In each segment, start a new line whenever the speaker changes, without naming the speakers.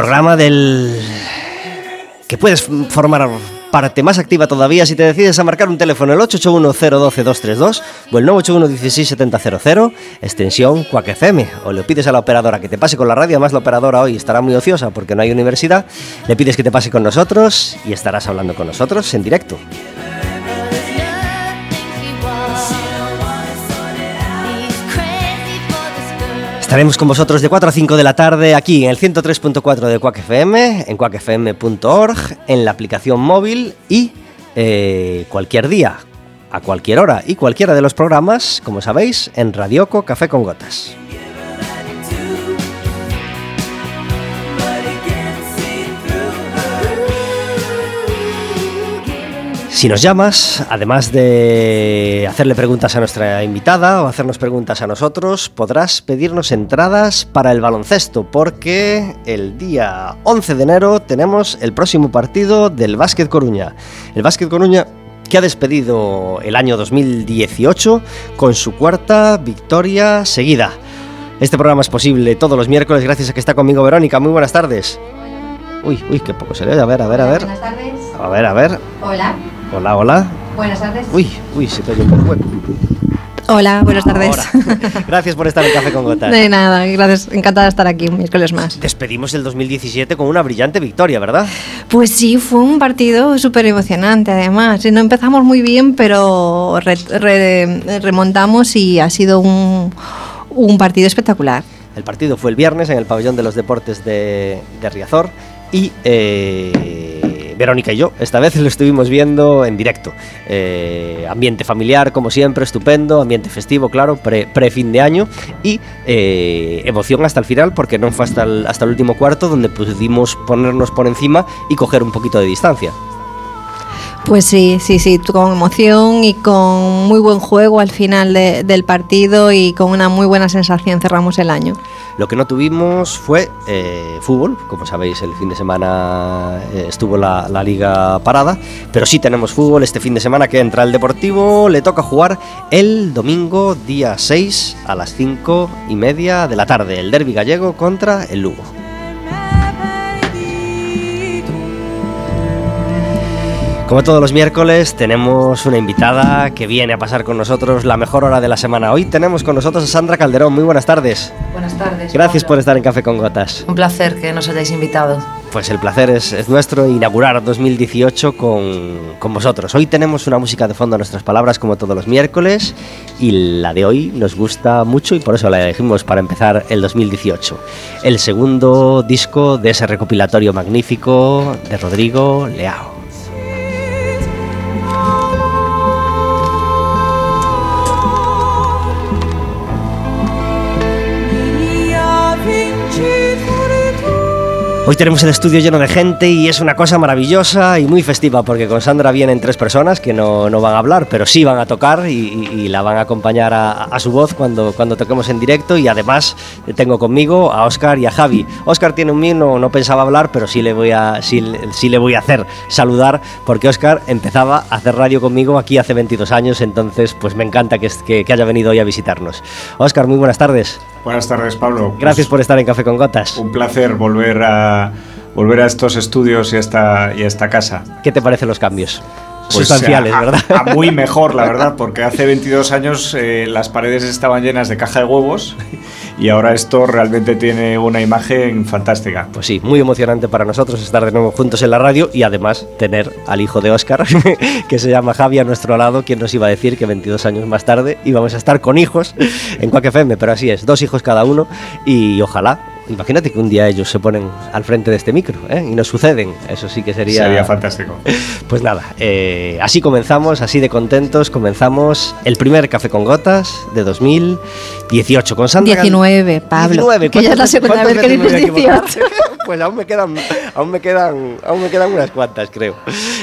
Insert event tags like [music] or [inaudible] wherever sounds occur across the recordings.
Programa del que puedes formar parte más activa todavía si te decides a marcar un teléfono el 881-012-232 o el 981-167000, extensión Quack o le pides a la operadora que te pase con la radio, además la operadora hoy estará muy ociosa porque no hay universidad, le pides que te pase con nosotros y estarás hablando con nosotros en directo. Estaremos con vosotros de 4 a 5 de la tarde aquí en el 103.4 de Quack FM, en quackfm.org, en la aplicación móvil y eh, cualquier día, a cualquier hora y cualquiera de los programas, como sabéis, en Radioco Café con Gotas. Si nos llamas, además de hacerle preguntas a nuestra invitada o hacernos preguntas a nosotros, podrás pedirnos entradas para el baloncesto, porque el día 11 de enero tenemos el próximo partido del Básquet Coruña. El Básquet Coruña que ha despedido el año 2018 con su cuarta victoria seguida. Este programa es posible todos los miércoles gracias a que está conmigo Verónica. Muy buenas tardes. Uy, uy, qué poco se le oye. A ver, a ver, a ver.
Buenas tardes.
A ver, a ver.
Hola.
Hola, hola.
Buenas tardes.
Uy, uy, se te oye un poco hueco.
Hola, buenas tardes.
Ahora. [laughs] Gracias por estar en Café con Gotas.
De nada, gracias. Encantada de estar aquí un miércoles más.
Despedimos el 2017 con una brillante victoria, ¿verdad?
Pues sí, fue un partido súper emocionante además. No empezamos muy bien, pero re- re- remontamos y ha sido un, un partido espectacular.
El partido fue el viernes en el pabellón de los deportes de, de Riazor y eh, Verónica y yo esta vez lo estuvimos viendo en directo. Eh, ambiente familiar, como siempre, estupendo, ambiente festivo, claro, pre, fin de año y eh, emoción hasta el final porque no fue hasta el, hasta el último cuarto donde pudimos ponernos por encima y coger un poquito de distancia.
Pues sí, sí, sí, con emoción y con muy buen juego al final de- del partido y con una muy buena sensación cerramos el año.
Lo que no tuvimos fue eh, fútbol, como sabéis el fin de semana eh, estuvo la, la liga parada, pero sí tenemos fútbol este fin de semana que entra el Deportivo, le toca jugar el domingo día 6 a las 5 y media de la tarde, el derby gallego contra el Lugo. Como todos los miércoles, tenemos una invitada que viene a pasar con nosotros la mejor hora de la semana. Hoy tenemos con nosotros a Sandra Calderón. Muy buenas tardes.
Buenas tardes.
Gracias por estar en Café con Gotas.
Un placer que nos hayáis invitado.
Pues el placer es, es nuestro inaugurar 2018 con, con vosotros. Hoy tenemos una música de fondo a nuestras palabras como todos los miércoles y la de hoy nos gusta mucho y por eso la elegimos para empezar el 2018. El segundo disco de ese recopilatorio magnífico de Rodrigo Leao. Hoy tenemos el estudio lleno de gente y es una cosa maravillosa y muy festiva porque con Sandra vienen tres personas que no, no van a hablar, pero sí van a tocar y, la van a acompañar a, a su voz cuando, cuando toquemos en directo y además tengo conmigo a Oscar y a Javi. Oscar tiene un mío, no, no pensaba hablar, pero sí le, voy a, sí, le voy a hacer saludar porque Oscar empezaba a hacer radio conmigo aquí hace 22 años, entonces pues me encanta que, que, que haya venido hoy a visitarnos. Oscar, muy buenas tardes.
Buenas tardes, Pablo.
Gracias
Pues,
por estar en Café con Gotas.
Un placer volver a volver a estos estudios y a esta, y a esta casa.
¿Qué te parecen los cambios?
Pues,
Sustanciales,
a- a-
¿verdad?
a muy [laughs] mejor, la verdad, porque hace 22 años eh, las paredes estaban llenas de caja de huevos y ahora esto realmente tiene una imagen fantástica.
Pues sí, muy emocionante para nosotros estar de nuevo juntos en la radio y además tener al hijo de Oscar, [laughs] que se llama Javi, a nuestro lado, quien nos iba a decir que 22 años más tarde íbamos a estar con hijos en Quack FM, pero así es, dos hijos cada uno y ojalá, imagínate que un día ellos se ponen al frente de este micro ¿eh? y nos suceden, eso sí que sería...
Sería fantástico. [laughs]
Pues nada, eh, así comenzamos, así de contentos, comenzamos el primer Café con Gotas de 18 con Sandra.
19, Pablo.
19.
Que ya es la
¿Cuántas-
segunda vez que dices
voy a equivocar?
18.
pues aún me quedan, aún me quedan, aún me quedan unas cuantas, creo.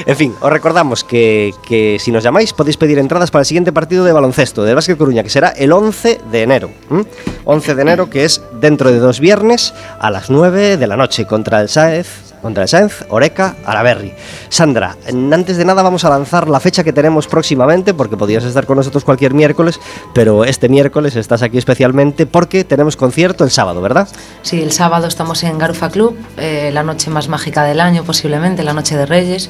En fin, os recordamos que, que si nos llamáis podéis pedir entradas para el siguiente partido de baloncesto del Básquet Coruña, que será el 11 de enero. ¿m? 11 de enero, que es dentro de dos viernes a las 9 de la noche contra el Sáez. Contra Sáenz, Oreca, Araberri. Sandra, antes de nada vamos a lanzar la fecha que tenemos próximamente, porque podías estar con nosotros cualquier miércoles, pero este miércoles estás aquí especialmente porque tenemos concierto el sábado, ¿verdad?
Sí, el sábado estamos en Garufa Club, eh, la noche más mágica del año posiblemente, la noche de Reyes.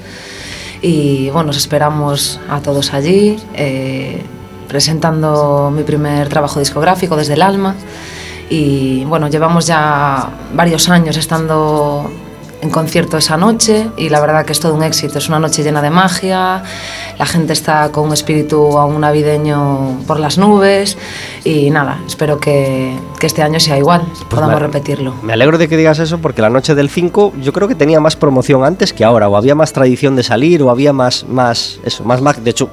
Y bueno, os esperamos a todos allí, eh, presentando mi primer trabajo discográfico desde el alma. Y bueno, llevamos ya varios años estando en concierto esa noche y la verdad que es todo un éxito. Es una noche llena de magia, la gente está con un espíritu aún navideño por las nubes y nada, espero que, que este año sea igual, podamos
me-
repetirlo.
Me alegro de que digas eso porque la noche del 5 yo creo que tenía más promoción antes que ahora, o había más tradición de salir, o había más, más, eso, más mag- De hecho,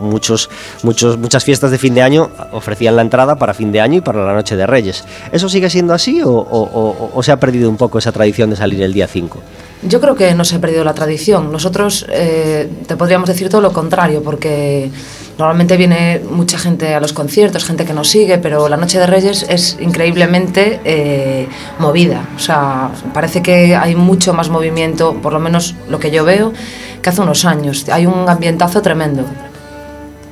muchos, muchos, muchas fiestas de fin de año ofrecían la entrada para fin de año y para la noche de Reyes. ¿Eso sigue siendo así o, o- o- o se ha perdido un poco esa tradición de salir el día 5?
Yo creo que no se ha perdido la tradición. Nosotros eh, te podríamos decir todo lo contrario, porque normalmente viene mucha gente a los conciertos, gente que nos sigue, pero la Noche de Reyes es increíblemente eh, movida. O sea, parece que hay mucho más movimiento, por lo menos lo que yo veo, que hace unos años. Hay un ambientazo tremendo.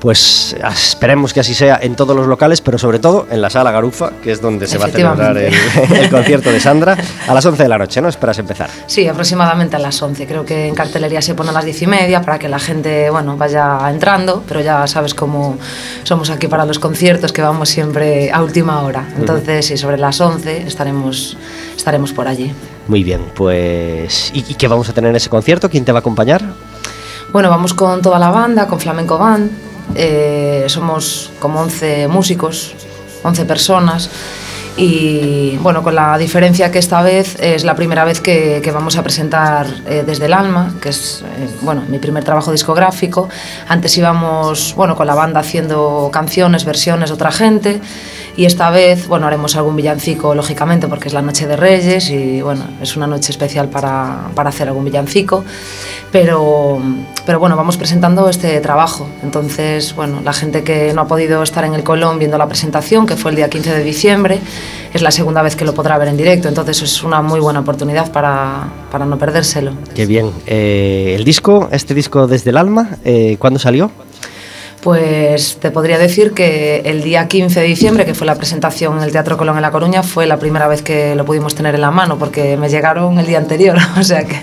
Pues esperemos que así sea en todos los locales, pero sobre todo en la sala Garufa, que es donde se va a celebrar el, el concierto de Sandra, a las 11 de la noche, ¿no? Esperas empezar.
Sí, aproximadamente a las 11. Creo que en cartelería se pone a las 10 y media para que la gente bueno, vaya entrando, pero ya sabes cómo somos aquí para los conciertos, que vamos siempre a última hora. Entonces, sí, sobre las 11 estaremos, estaremos por allí.
Muy bien, pues... ¿Y, y qué vamos a tener en ese concierto? ¿Quién te va a acompañar?
Bueno, vamos con toda la banda, con Flamenco Band. Eh, somos como 11 músicos, 11 personas. Y bueno, con la diferencia que esta vez es la primera vez que, que vamos a presentar eh, Desde el Alma, que es eh, bueno, mi primer trabajo discográfico. Antes íbamos bueno, con la banda haciendo canciones, versiones de otra gente. Y esta vez, bueno, haremos algún villancico, lógicamente, porque es la noche de Reyes y, bueno, es una noche especial para, para hacer algún villancico. Pero, pero, bueno, vamos presentando este trabajo. Entonces, bueno, la gente que no ha podido estar en el Colón viendo la presentación, que fue el día 15 de diciembre, es la segunda vez que lo podrá ver en directo. Entonces, es una muy buena oportunidad para, para no perdérselo.
Qué bien. Eh, el disco, este disco Desde el Alma, eh, ¿cuándo salió?
Pues te podría decir que el día 15 de diciembre, que fue la presentación en el Teatro Colón en La Coruña, fue la primera vez que lo pudimos tener en la mano, porque me llegaron el día anterior, [laughs] o sea que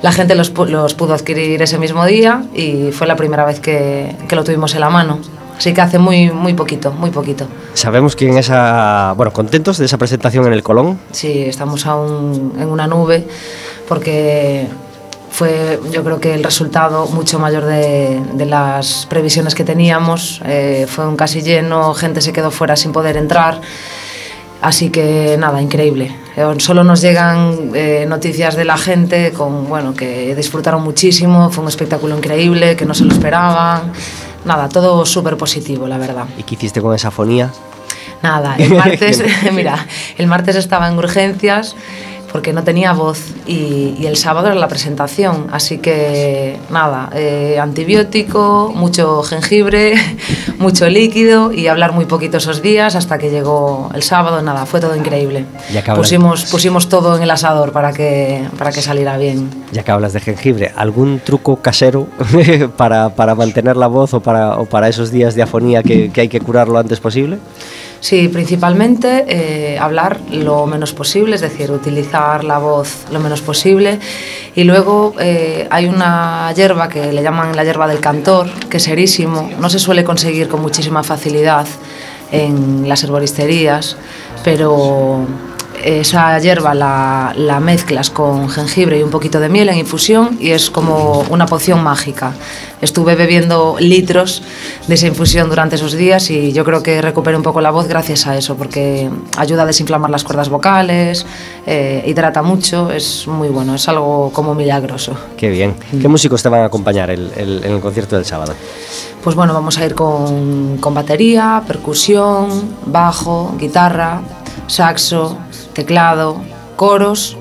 la gente los, pu- los pudo adquirir ese mismo día y fue la primera vez que, que lo tuvimos en la mano. Así que hace muy, muy poquito, muy poquito.
Sabemos que en esa... Bueno, contentos de esa presentación en el Colón.
Sí, estamos aún en una nube porque fue yo creo que el resultado mucho mayor de, de las previsiones que teníamos. Eh, fue un casi lleno, gente se quedó fuera sin poder entrar. Así que nada, increíble. Eh, Solo nos llegan eh, noticias de la gente con bueno que disfrutaron muchísimo, fue un espectáculo increíble, que no se lo esperaban. Nada, todo súper positivo, la verdad.
¿Y qué hiciste con esa fonía?
Nada, el [laughs] martes, [laughs] mira, el martes estaba en urgencias porque no tenía voz y, y el sábado era la presentación, así que nada, eh, antibiótico, mucho jengibre, [laughs] mucho líquido y hablar muy poquito esos días hasta que llegó el sábado, nada, fue todo increíble. Pusimos, pusimos todo en el asador para que, para que saliera bien.
Ya que hablas de jengibre, ¿algún truco casero [laughs] para, para mantener la voz o para, o para esos días de afonía que, que hay que curar lo antes posible?
Sí, principalmente eh, hablar lo menos posible, es decir, utilizar la voz lo menos posible. Y luego eh, hay una hierba que le llaman la hierba del cantor, que es erísimo, no se suele conseguir con muchísima facilidad en las herboristerías, pero esa hierba la, la, mezclas con jengibre y un poquito de miel en infusión y es como una poción mágica. Estuve bebiendo litros de esa infusión durante esos días y yo creo que recuperé un poco la voz gracias a eso, porque ayuda a desinflamar las cuerdas vocales, eh, hidrata mucho, es muy bueno, es algo como milagroso.
Qué bien. ¿Qué músicos te van a acompañar en el concierto del sábado?
Pues bueno, vamos a ir con, con batería, percusión, bajo, guitarra, saxo, teclado, coros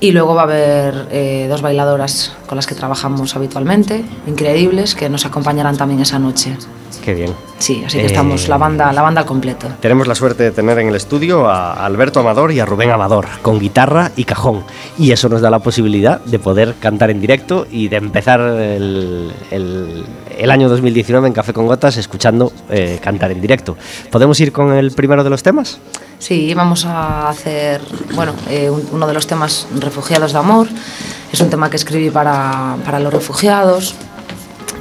y luego va a haber eh, dos bailadoras con las que trabajamos habitualmente, increíbles, que nos acompañarán también esa noche.
Qué bien.
Sí, así que estamos la banda, la banda al completo.
Tenemos la suerte de tener en el estudio a Alberto Amador y a Rubén Amador, con guitarra y cajón. Y eso nos da la posibilidad de poder cantar en directo y de empezar el, el, año 2019 en Café con Gotas escuchando eh, cantar en directo. ¿Podemos ir con el primero de los temas?
Sí, vamos a hacer, bueno, eh, uno de los temas Refugiados de Amor. Es un tema que escribí para, para los refugiados,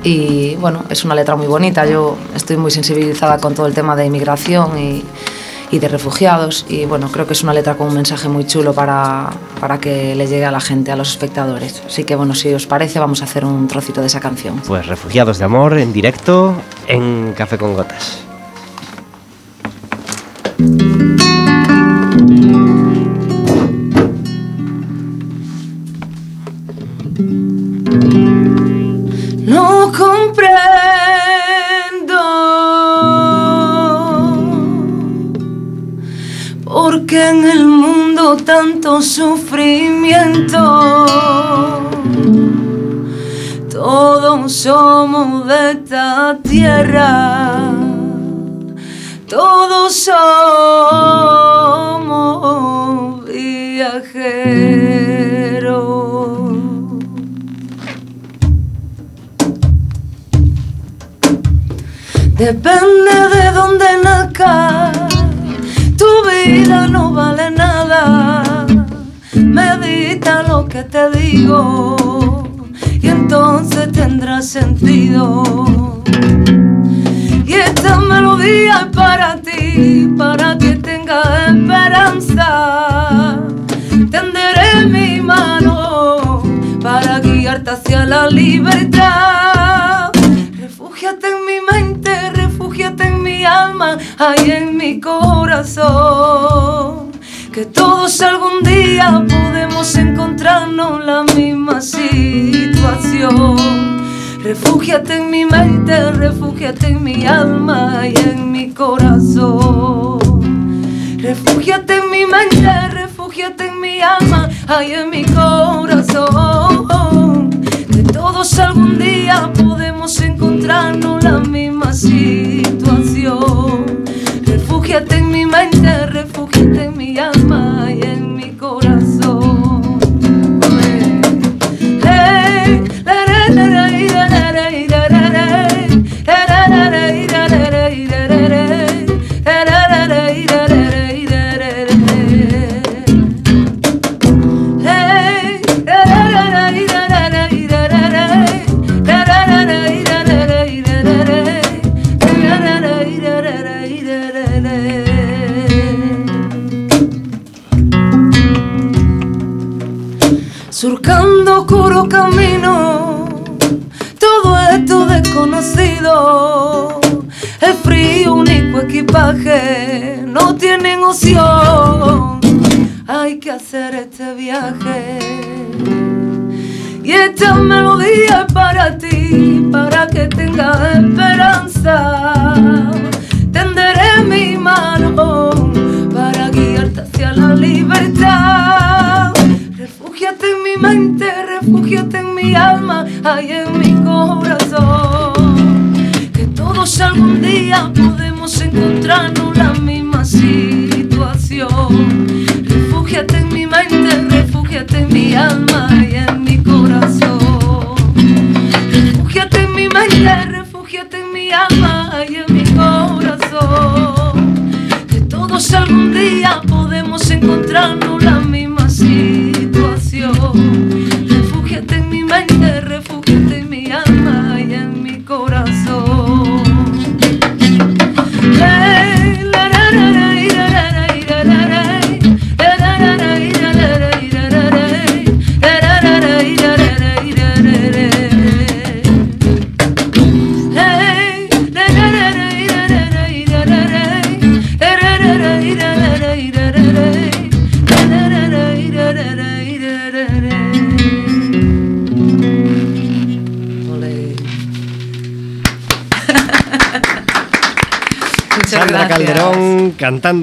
y bueno, es una letra muy bonita. Yo estoy muy sensibilizada con todo el tema de inmigración y, de refugiados y bueno, creo que es una letra con un mensaje muy chulo para, para que le llegue a la gente, a los espectadores. Así que bueno, si os parece, vamos a hacer un trocito de esa canción.
Pues Refugiados de Amor en directo en Café con Gotas.
De esta tierra, todos somos viajeros. Depende de dónde nazca, tu vida no vale nada. Medita lo que te digo y entonces tendrá sentido. Y esta melodía es para ti, para que tengas esperanza. Tenderé mi mano para guiarte hacia la libertad. Refúgiate en mi mente, refúgiate en mi alma, ahí en mi corazón. Que todos algún día podemos encontrarnos en la misma situación. Refúgiate en mi mente, refúgiate en mi alma y en mi corazón. Refúgiate en mi mente, refúgiate en mi alma, ahí en mi corazón. Que todos algún día podemos encontrarnos en la misma situación. Refúgiate en mi mente, refúgiate en mi alma Y esta melodía es para ti, para que tengas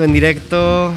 en
directo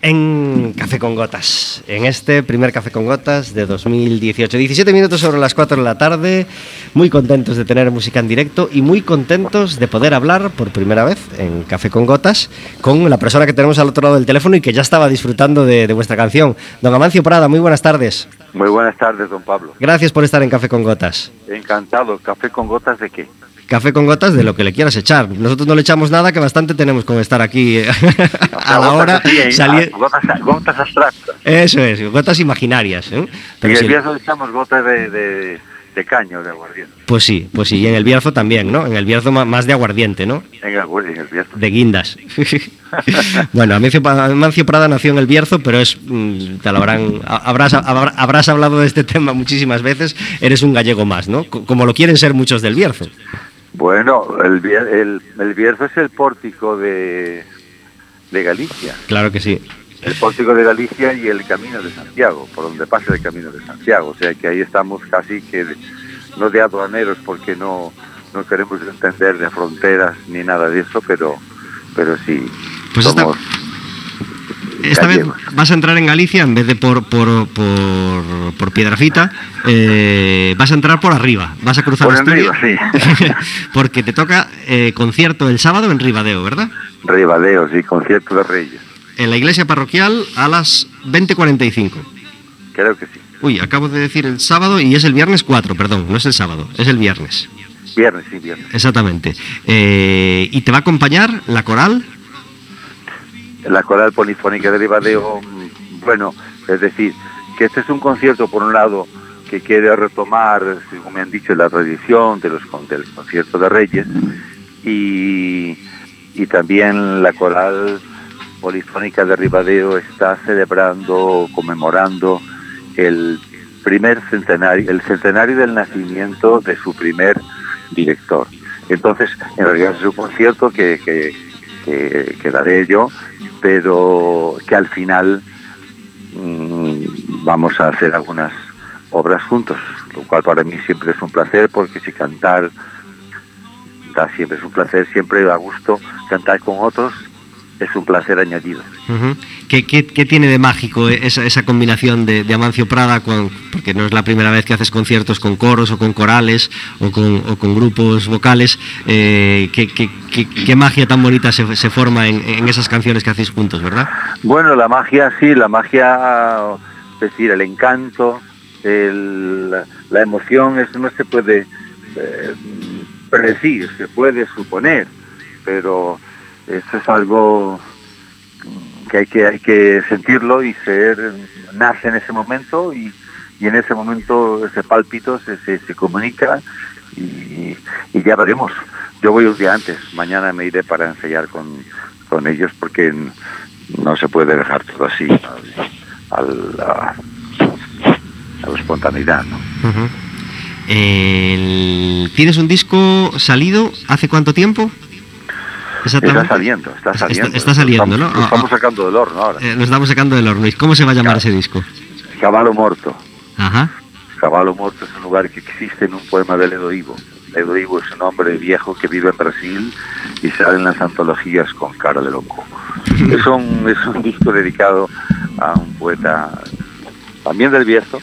en Café con Gotas, en este primer Café con Gotas de 2018. 17 minutos sobre las 4 de la tarde, muy contentos de tener música en directo y muy contentos de poder hablar por primera vez en Café con Gotas con la persona que tenemos al otro lado del teléfono y que ya estaba disfrutando de, de vuestra canción. Don Amancio Prada, muy buenas tardes.
Muy buenas tardes, don Pablo.
Gracias por estar en Café con Gotas.
Encantado. ¿Café con gotas de qué?
Café con gotas de lo que le quieras echar. Nosotros no le echamos nada, que bastante tenemos con estar aquí eh, [laughs] a la hora.
así, ¿eh? Ah, gotas, gotas abstractas.
Eso es, gotas imaginarias. ¿eh?
En
Pero
el
sí,
Bierzo echamos gotas de, de, de caño, de aguardiente.
pues sí, pues sí. Y en el Bierzo también, ¿no? En el Bierzo más de aguardiente, ¿no?
En el, en el Bierzo.
De guindas. [laughs] bueno, Amancio, Prada nació en el Bierzo, pero es. mm, Te lo habrán. ha- Habrás, habrá- habrás hablado de este [laughs] tema muchísimas veces. Eres un gallego más, ¿no? Co- Como lo quieren ser muchos del Bierzo.
Bueno, el, el, el Bierzo es el pórtico de, de Galicia.
Claro que sí.
El pórtico de Galicia y el camino de Santiago, por donde pasa el camino de Santiago. O sea que ahí estamos casi que de- no de aduaneros porque no, no queremos entender de fronteras ni nada de eso, pero, pero sí.
Pues
somos
Esta vez vas a entrar en Galicia en vez de por, por, por, por Piedrafita, eh, vas a entrar por arriba, vas a cruzar
Por
Asturias,
arriba, sí. [laughs]
porque te toca eh, concierto el sábado en Ribadeo, ¿verdad?
Ribadeo, sí, concierto de Reyes.
En la iglesia parroquial a las 20.45.
Creo que sí.
Uy, acabo de decir el sábado y es el viernes 4, perdón, no es el sábado, es el viernes,
Viernes, sí, viernes.
exactamente. Eh, y te va a acompañar la coral,
La coral polifónica de Ribadeo, bueno, es decir, que este es un concierto, por un lado, que quiere retomar, según me han dicho, la tradición de los, del concierto de Reyes y, también la coral polifónica de Ribadeo está celebrando, conmemorando el primer centenario, el centenario del nacimiento de su primer director. Entonces, en realidad es un concierto que- que daré yo, pero que al final mm, vamos a hacer algunas obras juntos, lo cual para mí siempre es un placer, porque si cantar da siempre es un placer, siempre da gusto cantar con otros, es un placer añadido.
Ujú. ¿Qué, qué, qué tiene de mágico esa, esa combinación de, de Amancio Prada? con- porque no es la primera vez que haces conciertos con coros o con corales o con, o con grupos vocales. Eh, ¿qué, qué, qué- qué magia tan bonita se, se forma en, en esas canciones que hacéis juntos, verdad?
Bueno, la magia sí, la magia, es decir, el encanto, el- la emoción, eso no se puede eh, predecir, se puede suponer, pero eso es algo que hay que, hay que sentirlo y ser, nace en ese momento y, y en ese momento ese pálpito se, se, comunica y, y ya veremos. Yo voy un día antes, mañana me iré para ensayar con, con ellos porque no se puede dejar todo así al- al- a, a la espontaneidad. ¿no?
¿Tienes un disco salido hace cuánto tiempo?
Está saliendo, está saliendo.
está saliendo,
Estamos-
¿no?
Lo estamos
Ah, ah.
sacando del horno ahora.
Eh, lo estamos sacando del horno. ¿Y cómo se va a llamar ese disco?
Caballo Morto.
Ajá.
Caballo Morto es un lugar que existe en un poema de Ledo Ivo. Ledo Ivo es un hombre viejo que vive en Brasil y sale en las antologías con cara de loco. [laughs] Es un, es un disco dedicado a un poeta, también del Bierzo,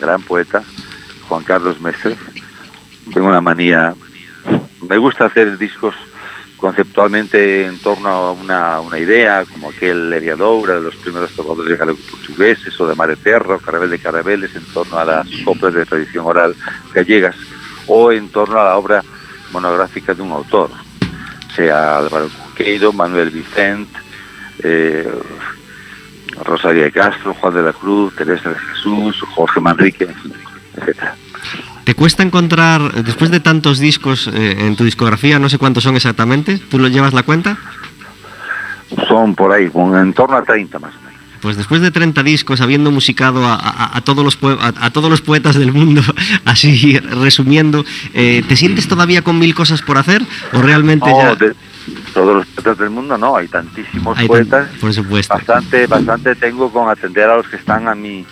gran poeta, Juan Carlos Messer. Tengo una manía, me gusta hacer discos conceptualmente en torno a una, idea, como aquel Eriadoura, de los primeros trovadores galego-portugueses, o de Mare Terra, o Carabel de Carabeles, en torno a las coplas de tradición oral gallegas, o en torno a la obra monográfica de un autor, sea Álvaro Cuqueiro, Manuel Vicente, eh, Rosario de Castro, Juan de la Cruz, Teresa de Jesús, Jorge Manrique, etcétera.
¿Te cuesta encontrar, después de tantos discos eh, en tu discografía, no sé cuántos son exactamente, ¿tú lo llevas la cuenta?
Son por ahí, en torno a 30 más o menos.
Pues después de 30 discos, habiendo musicado a, a- a todos, los a, todos los poetas del mundo, [laughs] así resumiendo, eh, ¿te sientes todavía con mil cosas por hacer? ¿O realmente ya.?
de todos los poetas del mundo no, hay tantísimos
Hay
poetas.
por supuesto.
Bastante, bastante tengo con atender a los que están a mi,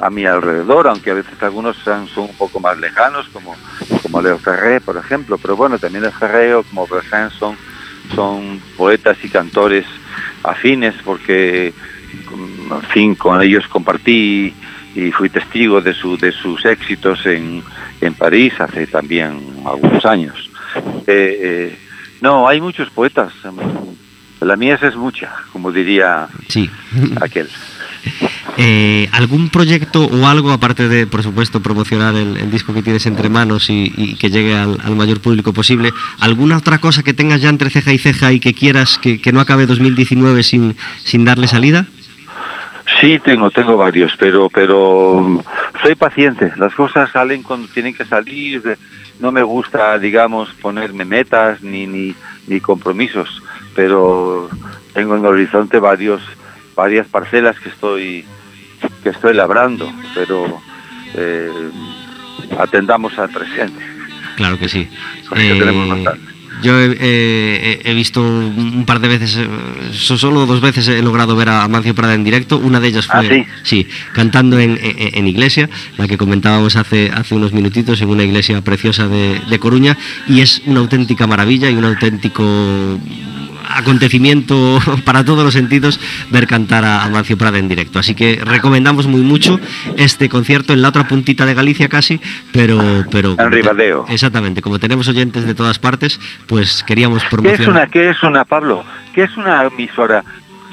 a mi alrededor, aunque a veces algunos son, son un poco más lejanos, como, como Leo Ferré, por ejemplo, pero bueno, también el Ferré o como Bressan son, son poetas y cantores afines porque, en fin, con ellos compartí y fui testigo de, su, de sus éxitos en, en París hace también algunos años. Eh, eh, no, hay muchos poetas. La mies es mucha, como diría
Sí.
aquel.
Eh, ¿Algún proyecto o algo, aparte de, por supuesto, promocionar el, disco que tienes entre manos y, que llegue al, mayor público posible, alguna otra cosa que tengas ya entre ceja y ceja y que quieras que, no acabe 2019 sin, sin darle salida?
Sí, tengo, tengo varios, pero, pero soy paciente. Las cosas salen cuando tienen que salir. No me gusta, digamos, ponerme metas ni, ni, ni compromisos, pero tengo en el horizonte varios, varias parcelas que estoy, que estoy labrando, pero eh, atendamos al presente.
Claro que sí.
Tenemos bastante.
yo he, he- he visto un par de veces, eh, so- solo dos veces he logrado ver a Amancio Prada en directo. Una de ellas fue,
¿Ah, sí?
cantando en, en- en iglesia, la que comentábamos hace, hace unos minutitos, en una iglesia preciosa de, de Coruña, y es una auténtica maravilla y un auténtico acontecimiento [laughs] para todos los sentidos ver cantar a Amancio Prada en directo. Así que recomendamos muy mucho este concierto en la otra puntita de Galicia casi, pero... pero
En Ribadeo.
Exactamente, como tenemos oyentes de todas partes, pues queríamos
¿Qué
promocionar...
es una, qué es una, Pablo? ¿Qué es una emisora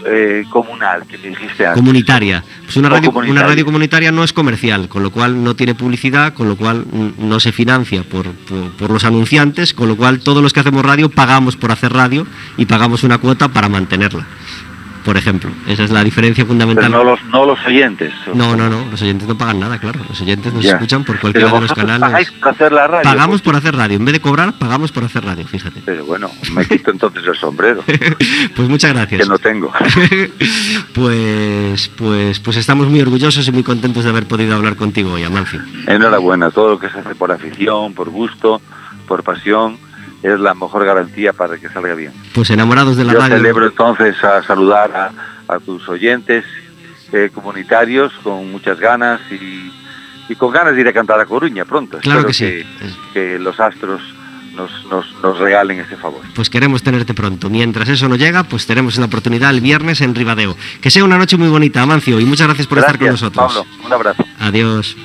eh, comunal que me dijiste antes?
Comunitaria. Pues una radio,
comunitaria.
una radio comunitaria no es comercial, con lo cual no tiene publicidad, con lo cual no se financia por, por- por los anunciantes, con lo cual todos los que hacemos radio pagamos por hacer radio y pagamos una cuota para mantenerla. Por ejemplo, esa es la diferencia
Pero
fundamental.
no los, no los oyentes.
No, no, no, los oyentes no pagan nada, claro. Los oyentes nos
Ya.
escuchan por cualquiera
Pero
de los canales.
pagáis por hacer la radio.
Pagamos por hacer radio. En vez de cobrar, pagamos por hacer radio, fíjate.
Pero bueno, me quito entonces el sombrero, [laughs]
Pues muchas gracias.
que no tengo. [laughs]
pues, pues, pues estamos muy orgullosos y muy contentos de haber podido hablar contigo hoy, Amancio.
Enhorabuena, todo lo que se hace por afición, por gusto, por pasión, es la mejor garantía para que salga bien.
Pues enamorados de la
Yo
radio.
celebro entonces a saludar a, a tus oyentes eh, comunitarios con muchas ganas y, y con ganas de ir a cantar a Coruña pronto.
Claro
Espero
que sí.
que, que los astros nos, nos, nos regalen ese favor.
Pues queremos tenerte pronto. Mientras eso no llega, pues tenemos la oportunidad el viernes en Ribadeo. Que sea una noche muy bonita, Amancio, y muchas gracias por estar con nosotros.
Pablo, un abrazo.
Adiós.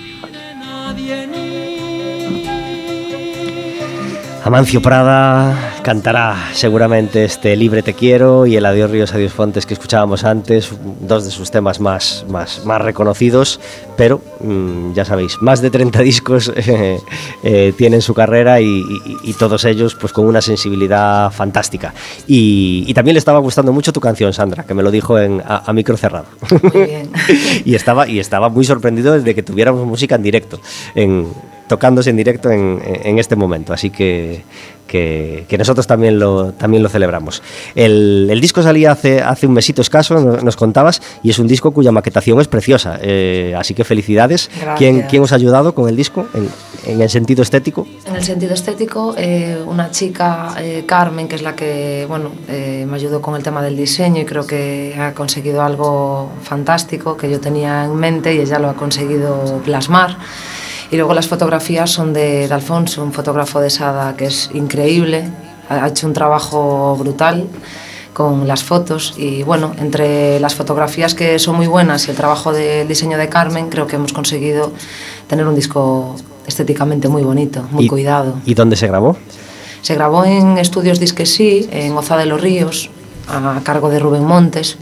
Amancio Prada cantará seguramente este Libre Te Quiero y el Adiós Ríos, Adiós Fontes que escuchábamos antes, dos de sus temas más, más, más reconocidos, pero mm, ya sabéis, más de 30 discos [laughs] eh, eh, tienen su carrera y, y- y todos ellos pues con una sensibilidad fantástica. Y, y también le estaba gustando mucho tu canción, Sandra, que me lo dijo en, a, a micro cerrado.
Muy bien. [laughs]
y, estaba, y estaba muy sorprendido desde que tuviéramos música en directo, en, tocándose en directo en, en este momento. Así que, que, que nosotros también lo, también lo celebramos. El, el disco salía hace, hace un mesito escaso, no- nos contabas, y es un disco cuya maquetación es preciosa. eh, así que felicidades. ¿Quién, ¿Quién os ha ayudado con el disco en, en el sentido estético?
En el sentido estético, eh, una chica, eh, Carmen, que es la que bueno, eh, me ayudó con el tema del diseño y creo que ha conseguido algo fantástico que yo tenía en mente y ella lo ha conseguido plasmar. Y luego las fotografías son de, de Alfonso, un fotógrafo de Sada que es increíble, ha hecho un trabajo brutal con las fotos y bueno, entre las fotografías que son muy buenas y el trabajo del diseño de Carmen, creo que hemos conseguido tener un disco estéticamente muy bonito, muy
¿Y-
cuidado.
¿Y dónde se grabó?
Se grabó en Estudios Disque Sí, en Oza de los Ríos, a cargo de Rubén Montes,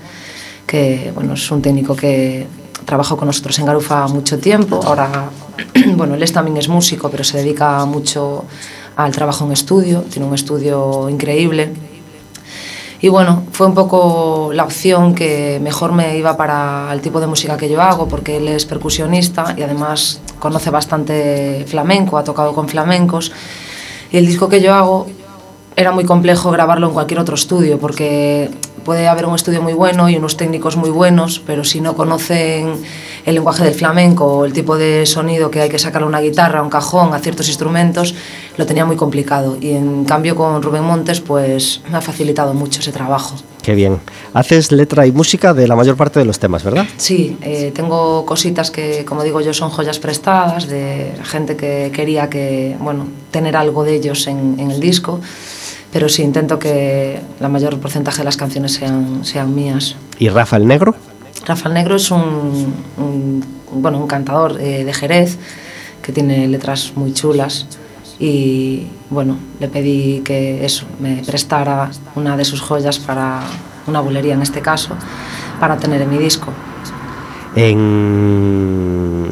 que bueno, es un técnico que trabajó con nosotros en Garufa mucho tiempo. Ahora, [clears throat] bueno, él también es músico, pero se dedica mucho al trabajo en estudio, tiene un estudio increíble. Y bueno, fue un poco la opción que mejor me iba para el tipo de música que yo hago, porque él es percusionista y además conoce bastante flamenco, ha tocado con flamencos. Y el disco que yo hago era muy complejo grabarlo en cualquier otro estudio, porque puede haber un estudio muy bueno y unos técnicos muy buenos, pero si no conocen el lenguaje del flamenco o el tipo de sonido que hay que sacarle a una guitarra, a un cajón, a ciertos instrumentos, lo tenía muy complicado. Y en cambio con Rubén Montes, pues me ha facilitado mucho ese trabajo.
Qué bien. Haces letra y música de la mayor parte de los temas, ¿verdad?
Sí, eh, tengo cositas que, como digo yo, son joyas prestadas de gente que quería que, bueno, tener algo de ellos en, en el disco. Pero sí intento que la mayor porcentaje de las canciones sean, sean mías.
¿Y Rafa el Negro?
Rafa el Negro es un, un, bueno, un cantador eh, de Jerez que tiene letras muy chulas y bueno, le pedí que eso, me prestara una de sus joyas para una bulería en este caso, para tener en mi disco.
En...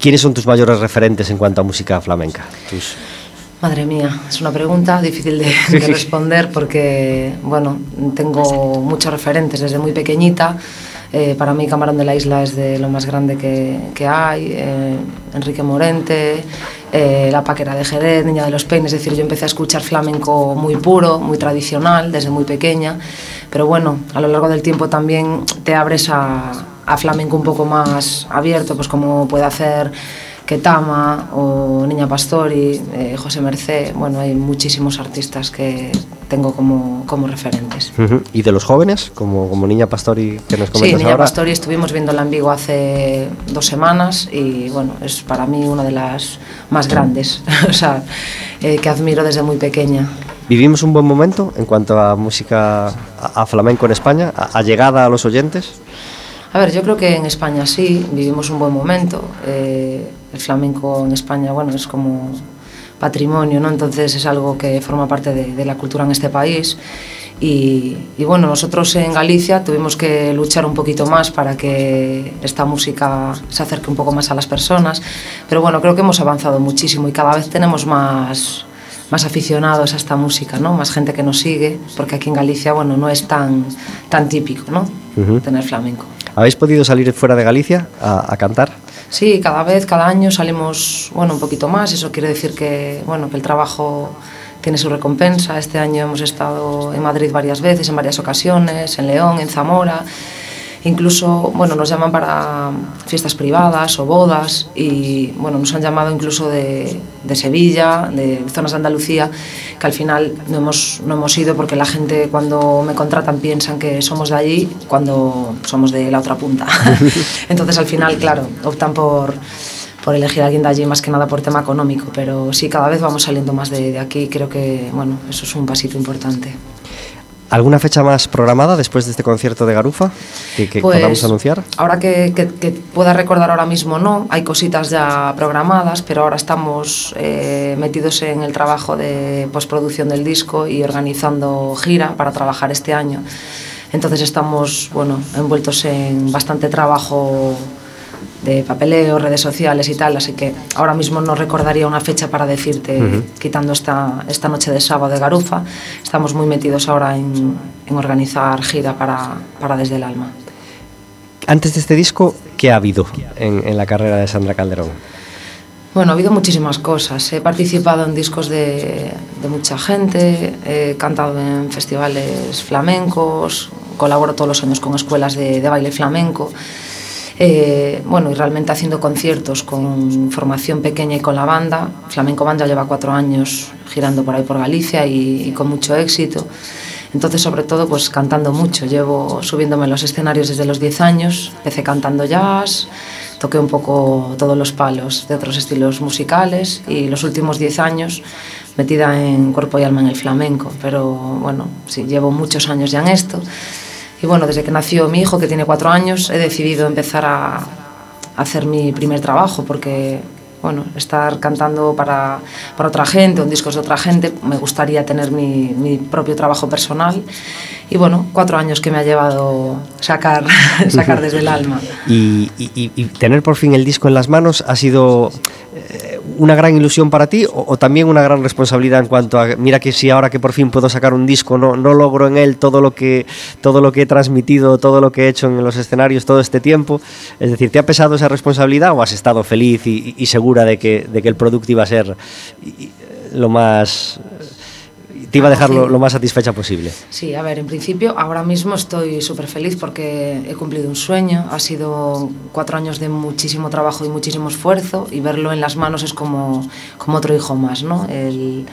¿Quiénes son tus mayores referentes en cuanto a música flamenca? Tus...
Madre mía, es una pregunta difícil de, [laughs] de responder porque, bueno, tengo muchos referentes desde muy pequeñita. Eh, para mí Camarón de la Isla es de lo más grande que, que hay, eh, Enrique Morente, eh, La Paquera de Jerez, Niña de los Peines, es decir, yo empecé a escuchar flamenco muy puro, muy tradicional, desde muy pequeña, pero bueno, a lo largo del tiempo también te abres a, a flamenco un poco más abierto, pues como puede hacer Ketama o Niña Pastori, eh, José Mercé, bueno, hay muchísimos artistas que tengo como, como referentes.
Uh -huh. ¿Y de los jóvenes, como, como Niña Pastori que nos comentas
Sí, Niña
ahora?
Pastori estuvimos viéndola en Vigo hace dos semanas y bueno, es para mí una de las más grandes, [laughs] o sea, eh, que admiro desde muy pequeña.
¿Vivimos un buen momento en cuanto a música, a, a flamenco en España, a, a llegada a los oyentes?
A ver, yo creo que en España sí, vivimos un buen momento. Eh, el flamenco en España, bueno, es como patrimonio, ¿no? Entonces es algo que forma parte de, de la cultura en este país. Y, y, bueno, nosotros en Galicia tuvimos que luchar un poquito más para que esta música se acerque un poco más a las personas. Pero bueno, creo que hemos avanzado muchísimo y cada vez tenemos más, más aficionados a esta música, ¿no? Más gente que nos sigue, porque aquí en Galicia, bueno, no es tan, tan típico, ¿no? Uh -huh. Tener flamenco.
¿Habéis podido salir fuera de Galicia a, cantar?
Sí, cada vez, cada año salimos, bueno, un poquito más. Eso quiere decir que, bueno, que el trabajo tiene su recompensa. Este año hemos estado en Madrid varias veces, en varias ocasiones, en León, en Zamora. Incluso, bueno, nos llaman para fiestas privadas o bodas y, bueno, nos han llamado incluso de, de Sevilla, de zonas de Andalucía, que al final no hemos, no hemos ido porque la gente cuando me contratan piensan que somos de allí cuando somos de la otra punta. [laughs] Entonces, al final, claro, optan por por elegir a alguien de allí más que nada por tema económico, pero sí, cada vez vamos saliendo más de, de aquí, creo que, bueno, eso es un pasito importante.
¿Alguna fecha más programada después de este concierto de Garufa que, que
pues,
podamos anunciar?
Ahora que, que, que, pueda recordar ahora mismo no, hay cositas ya programadas, pero ahora estamos eh, metidos en el trabajo de postproducción del disco y organizando gira para trabajar este año. Entonces estamos bueno, envueltos en bastante trabajo de papeleo, redes sociales y tal, así que ahora mismo no recordaría una fecha para decirte, uh -huh. quitando esta, esta noche de sábado de Garufa, estamos muy metidos ahora en, en organizar gira para, para, Desde el Alma.
Antes de este disco, ¿qué ha habido en, en la carrera de Sandra Calderón?
Bueno, ha habido muchísimas cosas. He participado en discos de, de, mucha gente, he cantado en festivales flamencos, colaboro todos los años con escuelas de, de baile flamenco. Eh, bueno, y realmente haciendo conciertos con formación pequeña y con la banda. Flamenco Band ya lleva cuatro años girando por ahí por Galicia y, y, con mucho éxito. Entonces, sobre todo, pues cantando mucho. Llevo subiéndome los escenarios desde los 10 años. Empecé cantando jazz, toqué un poco todos los palos de otros estilos musicales y los últimos 10 años metida en cuerpo y alma en el flamenco. Pero bueno, sí, llevo muchos años ya en esto. Y bueno, desde que nació mi hijo, que tiene cuatro años, he decidido empezar a, hacer mi primer trabajo, porque bueno, estar cantando para, para otra gente, en discos de otra gente, me gustaría tener mi, mi, propio trabajo personal. Y bueno, cuatro años que me ha llevado sacar, [laughs] sacar desde el alma. [laughs]
Y, y, y, tener por fin el disco en las manos ha sido eh, una gran ilusión para ti o, también una gran responsabilidad en cuanto a, mira que si ahora que por fin puedo sacar un disco, no, no logro en él todo lo, que, todo lo que he transmitido, todo lo que he hecho en los escenarios todo este tiempo. Es decir, ¿te ha pesado esa responsabilidad o has estado feliz y, y segura de que, de que el producto iba a ser lo más te iba a dejar lo, lo, más satisfecha posible.
Sí, a ver, en principio ahora mismo estoy súper feliz porque he cumplido un sueño, ha sido cuatro años de muchísimo trabajo y muchísimo esfuerzo y verlo en las manos es como, como otro hijo más, ¿no? El,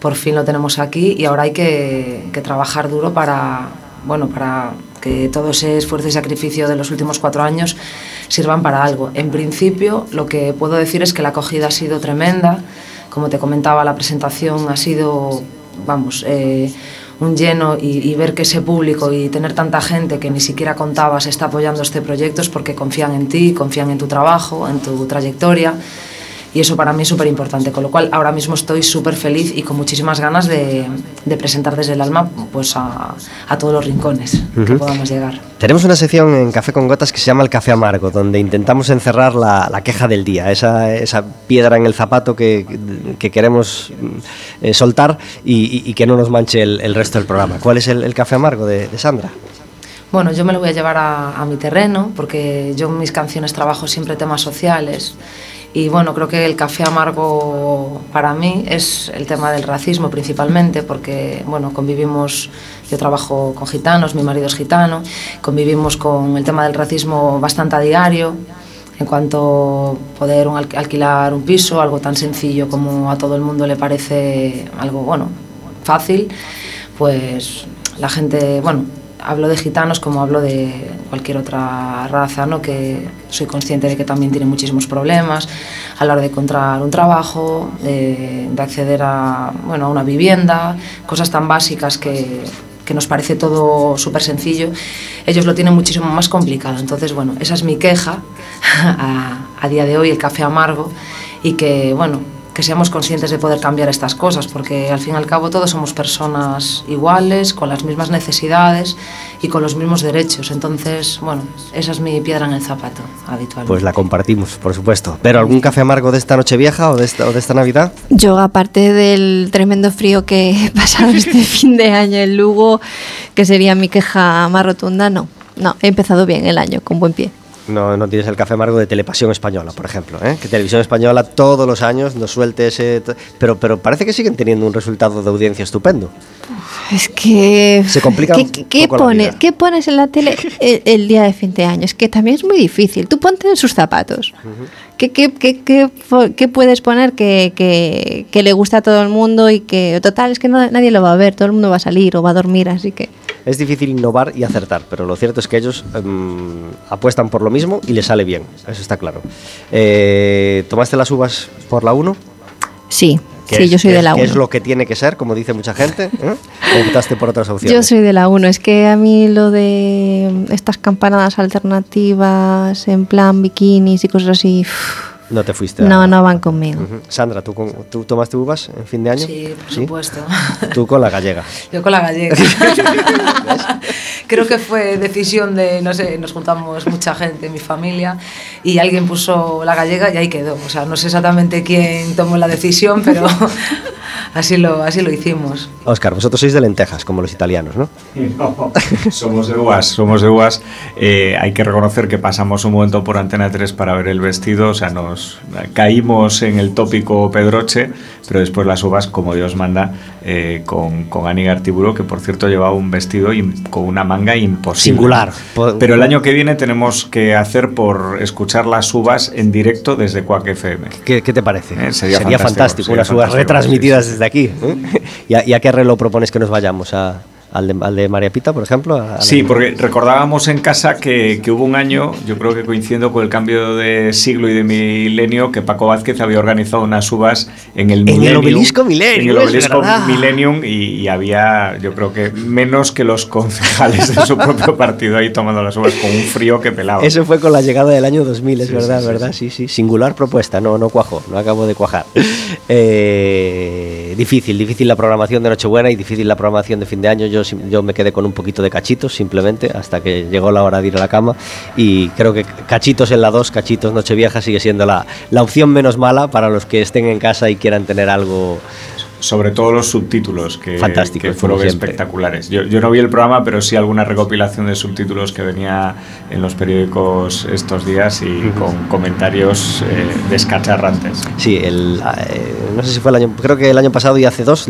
por fin lo tenemos aquí y ahora hay que, que trabajar duro para, bueno, para que todo ese esfuerzo y sacrificio de los últimos cuatro años sirvan para algo. En principio, lo que puedo decir es que la acogida ha sido tremenda. Como te comentaba, la presentación ha sido vamos, eh, un lleno y, y, ver que ese público y tener tanta gente que ni siquiera contabas está apoyando este proyecto es porque confían en ti, confían en tu trabajo, en tu trayectoria y eso para mí es súper importante, con lo cual ahora mismo estoy súper feliz y con muchísimas ganas de, de, presentar desde el alma pues a, a todos los rincones uh -huh. que podamos llegar.
Tenemos una sección en Café con Gotas que se llama el Café Amargo, donde intentamos encerrar la, la queja del día, esa, esa, piedra en el zapato que, que queremos eh, soltar y, y, que no nos manche el, el, resto del programa. ¿Cuál es el, el Café Amargo de, de Sandra?
Bueno, yo me lo voy a llevar a, a mi terreno porque yo en mis canciones trabajo siempre temas sociales y bueno, creo que el café amargo para mí es el tema del racismo principalmente, porque bueno, convivimos, yo trabajo con gitanos, mi marido es gitano, convivimos con el tema del racismo bastante a diario, en cuanto a poder alquilar un piso, algo tan sencillo como a todo el mundo le parece algo bueno, fácil, pues la gente, bueno, hablo de gitanos como hablo de cualquier otra raza, ¿no? que soy consciente de que también tiene muchísimos problemas a la hora de encontrar un trabajo, de, de acceder a, bueno, una vivienda, cosas tan básicas que, nos parece todo súper sencillo, ellos lo tienen muchísimo más complicado. Entonces, bueno, esa es mi queja [laughs] a día de hoy, el café amargo, y que, bueno, que seamos conscientes de poder cambiar estas cosas, porque al fin y al cabo todos somos personas iguales, con las mismas necesidades y con los mismos derechos. Entonces, bueno, esa es mi piedra en el zapato habitual.
Pues la compartimos, por supuesto. ¿Pero algún café amargo de esta noche vieja o de esta, o de esta Navidad?
Yo, aparte del tremendo frío que [laughs] he pasado este fin de año en Lugo, que sería mi queja más rotunda, no. No, he empezado bien el año, con buen pie
no, no tienes el café amargo de Telepasión Española, por ejemplo. ¿eh? Que Televisión Española todos los años nos suelte ese... Pero, pero parece que siguen teniendo un resultado de audiencia estupendo.
Es que...
Se complica
¿Qué, qué, qué pones, ¿Qué pones en la tele el, el, día de fin de año? Es que también es muy difícil. Tú ponte en sus zapatos. Uh -huh. ¿Qué, qué, qué, qué, puedes poner que, que, que, le guste a todo el mundo y que, total, es que no, nadie lo va a ver, todo el mundo va a salir o va a dormir, así que...
Es difícil innovar y acertar, pero lo cierto es que ellos um, apuestan por lo mismo y les sale bien, eso está claro. Eh, ¿Tomaste las uvas por la 1?
Sí, sí,
es,
yo soy de la
1.
¿Qué
es lo que tiene que ser, como dice mucha gente? ¿eh? ¿O optaste por otras opciones?
Yo soy de la 1. Es que a mí lo de estas campanadas alternativas en plan bikinis y cosas así... Uff,
no te fuiste.
No, a... no van conmigo.
Uh -huh. Sandra, ¿tú, con, ¿tú tomaste uvas en fin de año?
Sí, por ¿Sí? supuesto. [laughs]
Tú con la gallega.
Yo con la gallega. [laughs] [laughs] Creo que fue decisión de, no sé, nos juntamos mucha gente en mi familia y alguien puso la gallega y ahí quedó. O sea, no sé exactamente quién tomó la decisión, pero así lo, así lo hicimos.
Oscar, vosotros sois de lentejas, como los italianos, ¿no? [laughs]
no somos de uvas, somos de uvas. Eh, hay que reconocer que pasamos un momento por Antena 3 para ver el vestido, o sea, nos caímos en el tópico Pedroche, pero después las uvas, como Dios manda, eh, con, con Ani Gartiburo, que por cierto llevaba un vestido con una manga imposible.
Singular.
Pero el año que viene tenemos que hacer por escuchar las uvas en directo desde Quack FM.
¿Qué, qué te parece?
Eh, sería,
sería, fantástico,
sería
unas uvas retransmitidas. Desde aquí. ¿eh? ¿Y, a, ¿Y a qué reloj propones que nos vayamos a, al de, al de, María Pita, por ejemplo?
sí, porque recordábamos en casa que, que, hubo un año, yo creo que coincidiendo con el cambio de siglo y de milenio, que Paco Vázquez había organizado unas uvas en el,
en
Millennium,
el obelisco Millennium.
En el obelisco Millennium y, y, había, yo creo que menos que los concejales de su propio partido ahí tomando las uvas con un frío que pelaba.
Eso fue con la llegada del año 2000, es sí, verdad, sí, verdad, sí, sí. Singular propuesta, no, no cuajó, no acabo de cuajar. [laughs] Eh, difícil, difícil la programación de Nochebuena y difícil la programación de fin de año. Yo yo, me quedé con un poquito de cachitos simplemente hasta que llegó la hora de ir a la cama y creo que cachitos en la 2, cachitos Nochevieja sigue siendo la, la opción menos mala para los que estén en casa y quieran tener algo
sobre todo los subtítulos que, que fueron espectaculares. Yo, yo, no vi el programa, pero sí alguna recopilación de subtítulos que venía en los periódicos estos días y uh -huh. con comentarios eh, descacharrantes.
Sí, el, eh, no sé si fue el año, creo que el año pasado y hace dos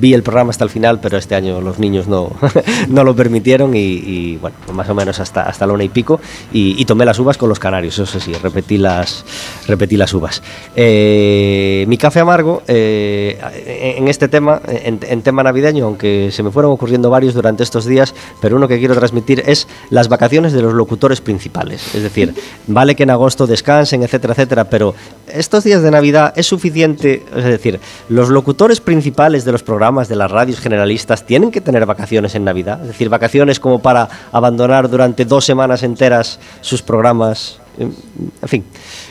vi el programa hasta el final, pero este año los niños no, [laughs] no lo permitieron y, y, bueno, más o menos hasta, hasta la una y pico y, y, tomé las uvas con los canarios, eso sí, repetí las, repetí las uvas. Eh, mi café amargo eh, en este tema, en, tema navideño, aunque se me fueron ocurriendo varios durante estos días, pero uno que quiero transmitir es las vacaciones de los locutores principales. Es decir, vale que en agosto descansen, etcétera, etcétera, pero estos días de Navidad es suficiente, es decir, los locutores principales de los programas de las radios generalistas tienen que tener vacaciones en Navidad, es decir, vacaciones como para abandonar durante dos semanas enteras sus programas, en en fin.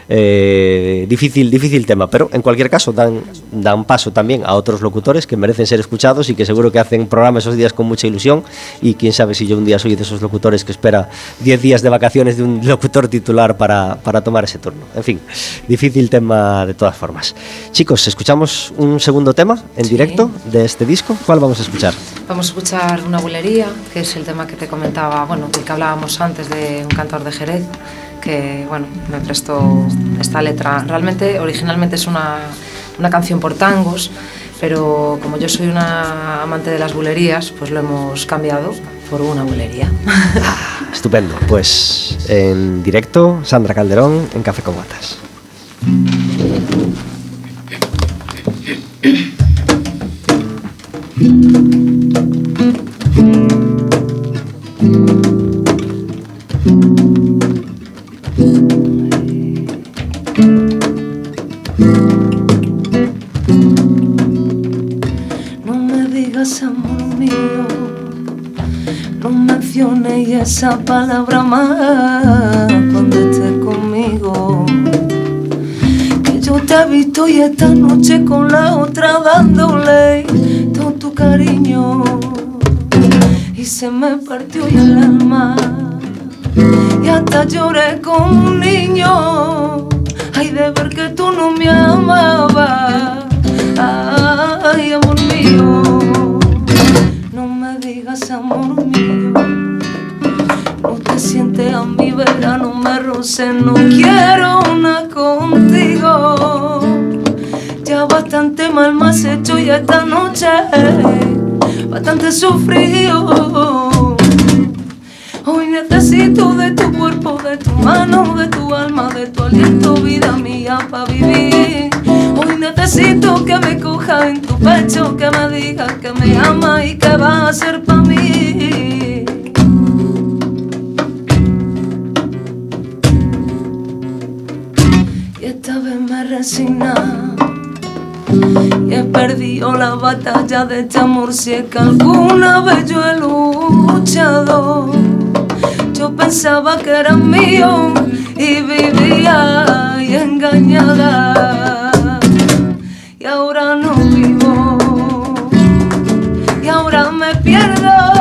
Eh, difícil, difícil tema, pero en cualquier caso dan, dan paso también a otros locutores que merecen ser escuchados y que seguro que hacen programa esos días con mucha ilusión y quién sabe si yo un día soy de esos locutores que espera 10 días de vacaciones de un [laughs] locutor titular para, para tomar ese turno. En fin, difícil tema de todas formas. Chicos, escuchamos un segundo tema en
Sí.
directo de este disco. ¿Cuál vamos a escuchar?
Vamos a escuchar una bulería, que es el tema que te comentaba, bueno, del que hablábamos antes de un cantor de Jerez, que bueno, me prestó esta letra. Realmente, originalmente es una, una canción por tangos, pero como yo soy una amante de las bulerías, pues lo hemos cambiado por una bulería. [laughs]
Estupendo. Pues en directo, Sandra Calderón en Café con Gotas. [coughs]
esa palabra más cuando estés conmigo. Que yo te he visto y esta noche con la otra dándole todo tu cariño. Y se me partió ya el alma y hasta lloré como un niño. Ay, de ver que tú no me amabas. Ay, amor mío, no me digas amor mío. No te sientes a mi vera, no me roces, no quiero una contigo. Ya bastante mal me has hecho y esta noche bastante sufrido. Hoy necesito de tu cuerpo, de tu mano, de tu alma, de tu aliento, vida mía, para vivir. Hoy necesito que me coja en tu pecho, que me digas que me ama y que va a ser para mí. Esta vez me resigna y he perdido la batalla de este amor si es que alguna vez yo he luchado. Yo pensaba que era mío y vivía engañada. Y ahora no vivo y ahora me pierdo.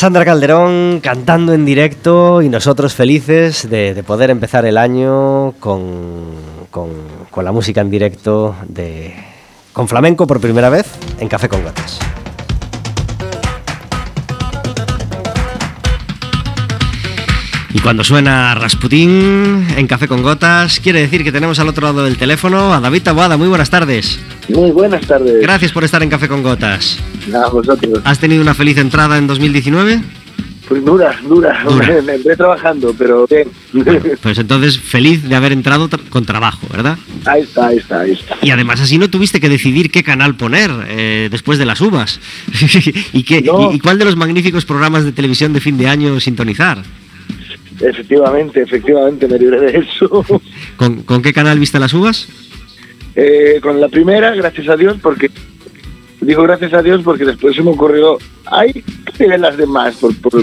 Sandra Calderón cantando en directo y nosotros felices de, de poder empezar el año con, con- con la música en directo de, con flamenco por primera vez en Café con Gotas. Y cuando suena Rasputín en Café con Gotas, quiere decir que tenemos al otro lado del teléfono a David Taboada. Muy buenas tardes.
Muy buenas tardes.
Gracias por estar en Café con Gotas.
A vosotros.
¿Has tenido una feliz entrada en 2019?
Pues dura, dura.
Dura. [laughs]
Me entré trabajando, pero bien. [laughs]
Pues entonces feliz de haber entrado tra- con trabajo, ¿verdad?
ahí está, ahí está, ahí está.
Y además así no tuviste que decidir qué canal poner eh, después de las uvas. [laughs] ¿Y, qué,
No.
y, y cuál de los magníficos programas de televisión de fin de año sintonizar?
Efectivamente, efectivamente, me libré de eso. [laughs]
¿Con, con qué canal viste las uvas?
Eh, con la primera, gracias a Dios, porque digo gracias a Dios porque después se me ocurrió, ay, ¿qué tienen las demás por, por,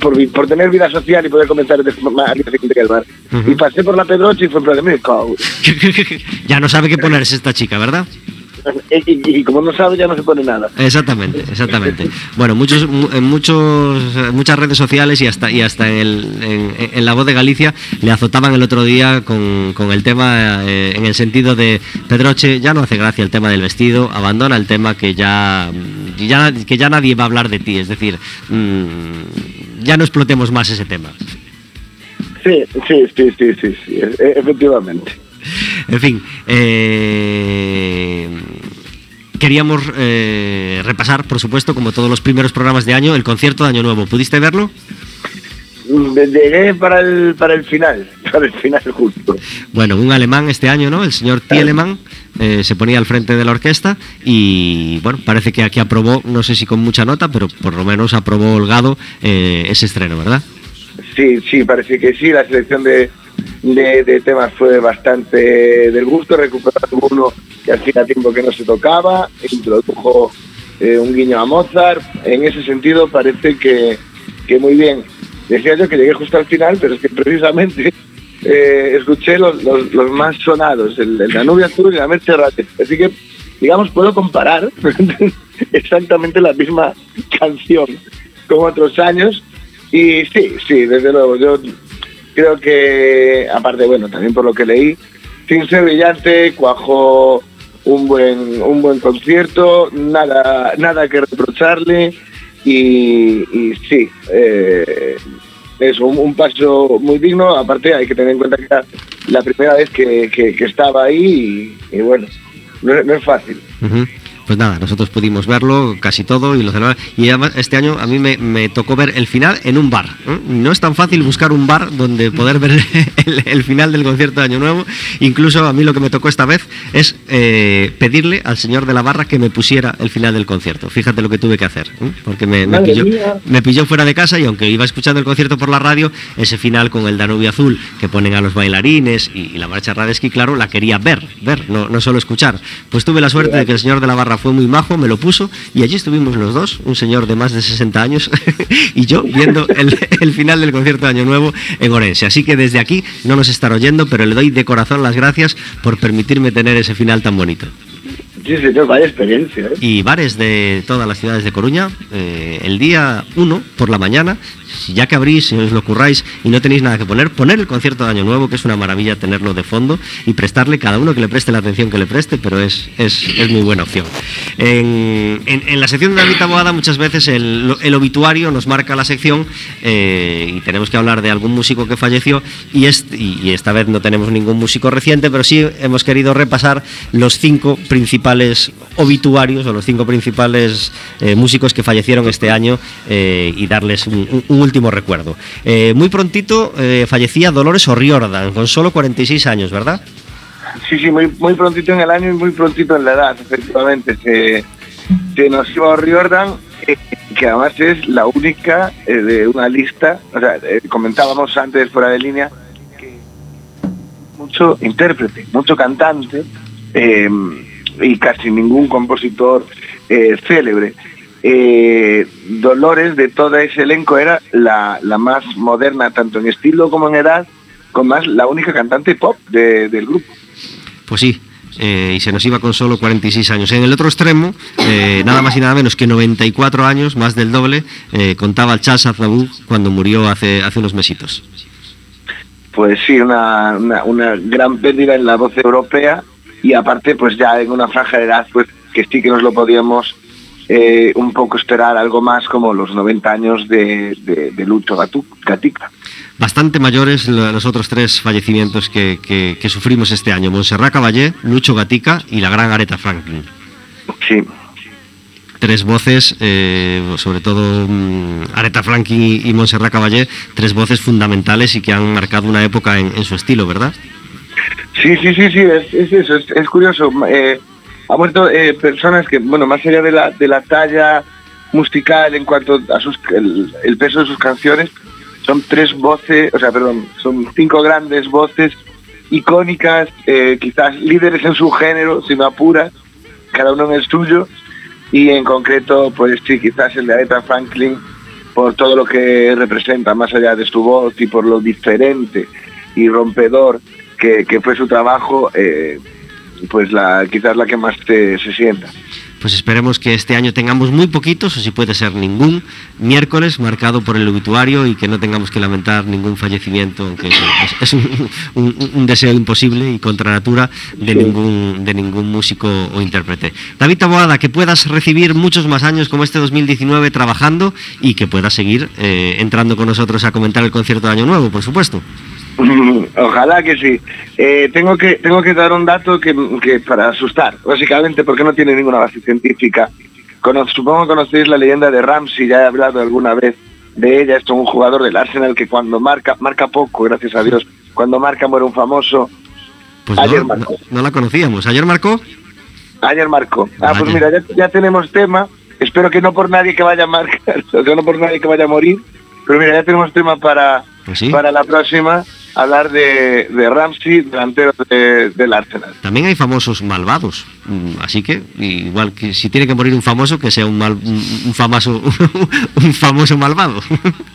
por, por tener vida social y poder comenzar de forma al día siguiente que el bar? Y pasé por la Pedroche y fue en plan, cago. [laughs]
ya no sabe qué ponerse esta chica, ¿verdad? [laughs]
Y, como no sabe ya no se pone nada.
Exactamente, exactamente. Bueno, muchos, mu- en muchos, muchas redes sociales y hasta, y hasta en, el- en- en La Voz de Galicia le azotaban el otro día con, con el tema, eh, en el sentido de Pedroche, ya no hace gracia el tema del vestido, abandona el tema que ya, ya, que ya nadie va a hablar de ti, es decir, mm, ya no explotemos más ese tema.
Sí, sí, sí, sí, sí, sí, e- efectivamente.
En fin, eh, queríamos eh, repasar, por supuesto, como todos los primeros programas de año, el concierto de Año Nuevo. ¿Pudiste verlo?
Llegué para el, para el final, [laughs] para el final justo.
Bueno, un alemán este año, ¿no? El señor Tielemann eh, se ponía al frente de la orquesta y, bueno, parece que aquí aprobó, no sé si con mucha nota, pero por lo menos aprobó holgado eh, ese estreno, ¿verdad?
Sí, sí, parece que sí. La selección de, de, temas fue bastante del gusto. Recuperó alguno que hacía tiempo que no se tocaba. Introdujo eh, un guiño a Mozart. En ese sentido parece que, que muy bien. Decía yo que llegué justo al final, pero es que precisamente eh, escuché los, los, más sonados, el, el Danubio Azul y la Merche. Así que, digamos, puedo comparar [laughs] exactamente la misma canción con otros años. Y sí, sí, desde luego, yo creo que, aparte, bueno, también por lo que leí, ser brillante, cuajó un buen, un buen concierto, nada, nada que reprocharle y, y sí, eh, es un, un paso muy digno, aparte hay que tener en cuenta que era la primera vez que, que- estaba ahí y, bueno, no, no es fácil.
Pues nada, nosotros pudimos verlo casi todo y lo celebramos. Y además este año a mí me, me tocó ver el final en un bar. ¿eh? No es tan fácil buscar un bar donde poder ver [laughs] el, el final del concierto de Año Nuevo. Incluso a mí lo que me tocó esta vez es eh, pedirle al señor de la barra que me pusiera el final del concierto. Fíjate lo que tuve que hacer, ¿eh? porque me, me pilló, me pilló fuera de casa y aunque iba escuchando el concierto por la radio, ese final con el Danubio Azul que ponen a los bailarines y, y la marcha Radeski, claro, la quería ver, ver, no, no solo escuchar. Pues tuve la suerte de que el señor de la barra fue muy majo, me lo puso y allí estuvimos los dos, un señor de más de 60 años [laughs] y yo viendo el, final del concierto de Año Nuevo en Orense. Así que desde aquí no nos estará oyendo, pero le doy de corazón las gracias por permitirme tener ese final tan bonito.
Sí, señor, vaya experiencia. ¿eh?
y bares de todas las ciudades de Coruña eh, el día 1 por la mañana ya que abrís, si os lo curráis y no tenéis nada que poner, poner el concierto de Año Nuevo, que es una maravilla tenerlo de fondo y prestarle cada uno que le preste la atención que le preste, pero es, es, es muy buena opción. En, en- en la sección de David Taboada muchas veces el, el obituario nos marca la sección eh, y tenemos que hablar de algún músico que falleció y, est- y- y esta vez no tenemos ningún músico reciente, pero sí hemos querido repasar los cinco principales obituarios o los cinco principales eh, músicos que fallecieron este año eh, y darles un, último recuerdo. Eh, muy prontito eh, fallecía Dolores O'Riordan, con solo 46 años, ¿verdad?
Sí, sí, muy, muy prontito en el año y muy prontito en la edad, efectivamente. Se, nos iba a Riordan, eh, que además es la única de una lista, o sea, comentábamos antes fuera de línea, que mucho intérprete, mucho cantante y casi ningún compositor eh, célebre. Eh, Dolores de todo ese elenco era la, la más moderna, tanto en estilo como en edad, con más la única cantante pop de- del grupo.
Pues sí. eh, y se nos iba con solo 46 años. En el otro extremo, eh, nada más y nada menos que 94 años, más del doble, eh, contaba el Charles Aznavour cuando murió hace, hace unos mesitos.
pues sí, una, una, una gran pérdida en la voz europea y aparte pues ya en una franja de edad pues que sí que nos lo podíamos eh, un poco esperar algo más como los 90 años de, de, de Lucho Gatica.
Bastante mayores lo- los otros tres fallecimientos que, que- que sufrimos este año. Montserrat Caballé, Lucho Gatica y la gran Aretha Franklin.
Sí,
Tres voces, eh, sobre todo mm, Aretha Franklin y, y Montserrat Caballé, tres voces fundamentales y que han marcado una época en, en su estilo, ¿verdad?
Sí, sí, sí, sí, es, es eso, es, curioso. Eh, ha muerto eh, personas que, bueno, más allá de la, de la talla musical en cuanto a sus, el, peso de sus canciones, son tres voces, o sea, perdón, son cinco grandes voces icónicas, eh, quizás líderes en su género, si me apuras, cada uno en el suyo, y en concreto, pues sí, quizás el de Aretha Franklin, por todo lo que representa, más allá de su voz y por lo diferente y rompedor que, que fue su trabajo, eh, pues la, quizás la que más te- se sienta.
Pues esperemos que este año tengamos muy poquitos, o si puede ser ningún, miércoles marcado por el obituario y que no tengamos que lamentar ningún fallecimiento, aunque es, es- es un, un- un deseo imposible y contra natura de ningún, de ningún músico o intérprete. David Taboada, que puedas recibir muchos más años como este 2019 trabajando y que puedas seguir eh, entrando con nosotros a comentar el concierto de Año Nuevo, por supuesto. [laughs]
Ojalá que sí. Eh, tengo que tengo que dar un dato que, que para asustar, básicamente porque no tiene ninguna base científica. Cono- supongo que conocéis la leyenda de Ramsey, ya he hablado alguna vez de ella. Esto es un jugador del Arsenal que cuando marca, marca poco, gracias a Dios. Cuando marca muere un famoso.
Pues
Ayer
no,
marcó.
no- no la conocíamos. ¿Ayer marcó?
Ayer marcó. Ah, pues mira, ya, ya tenemos tema. Espero que no por nadie que vaya a marcar, [laughs] o sea, no por nadie que vaya a morir. Pero mira, ya tenemos tema para,
Pues sí.
para la próxima, hablar de, de Ramsey, delantero de- del Arsenal.
También hay famosos malvados, mm, así que igual que si tiene que morir un famoso, que sea un, mal, un, un famoso [laughs] un famoso malvado,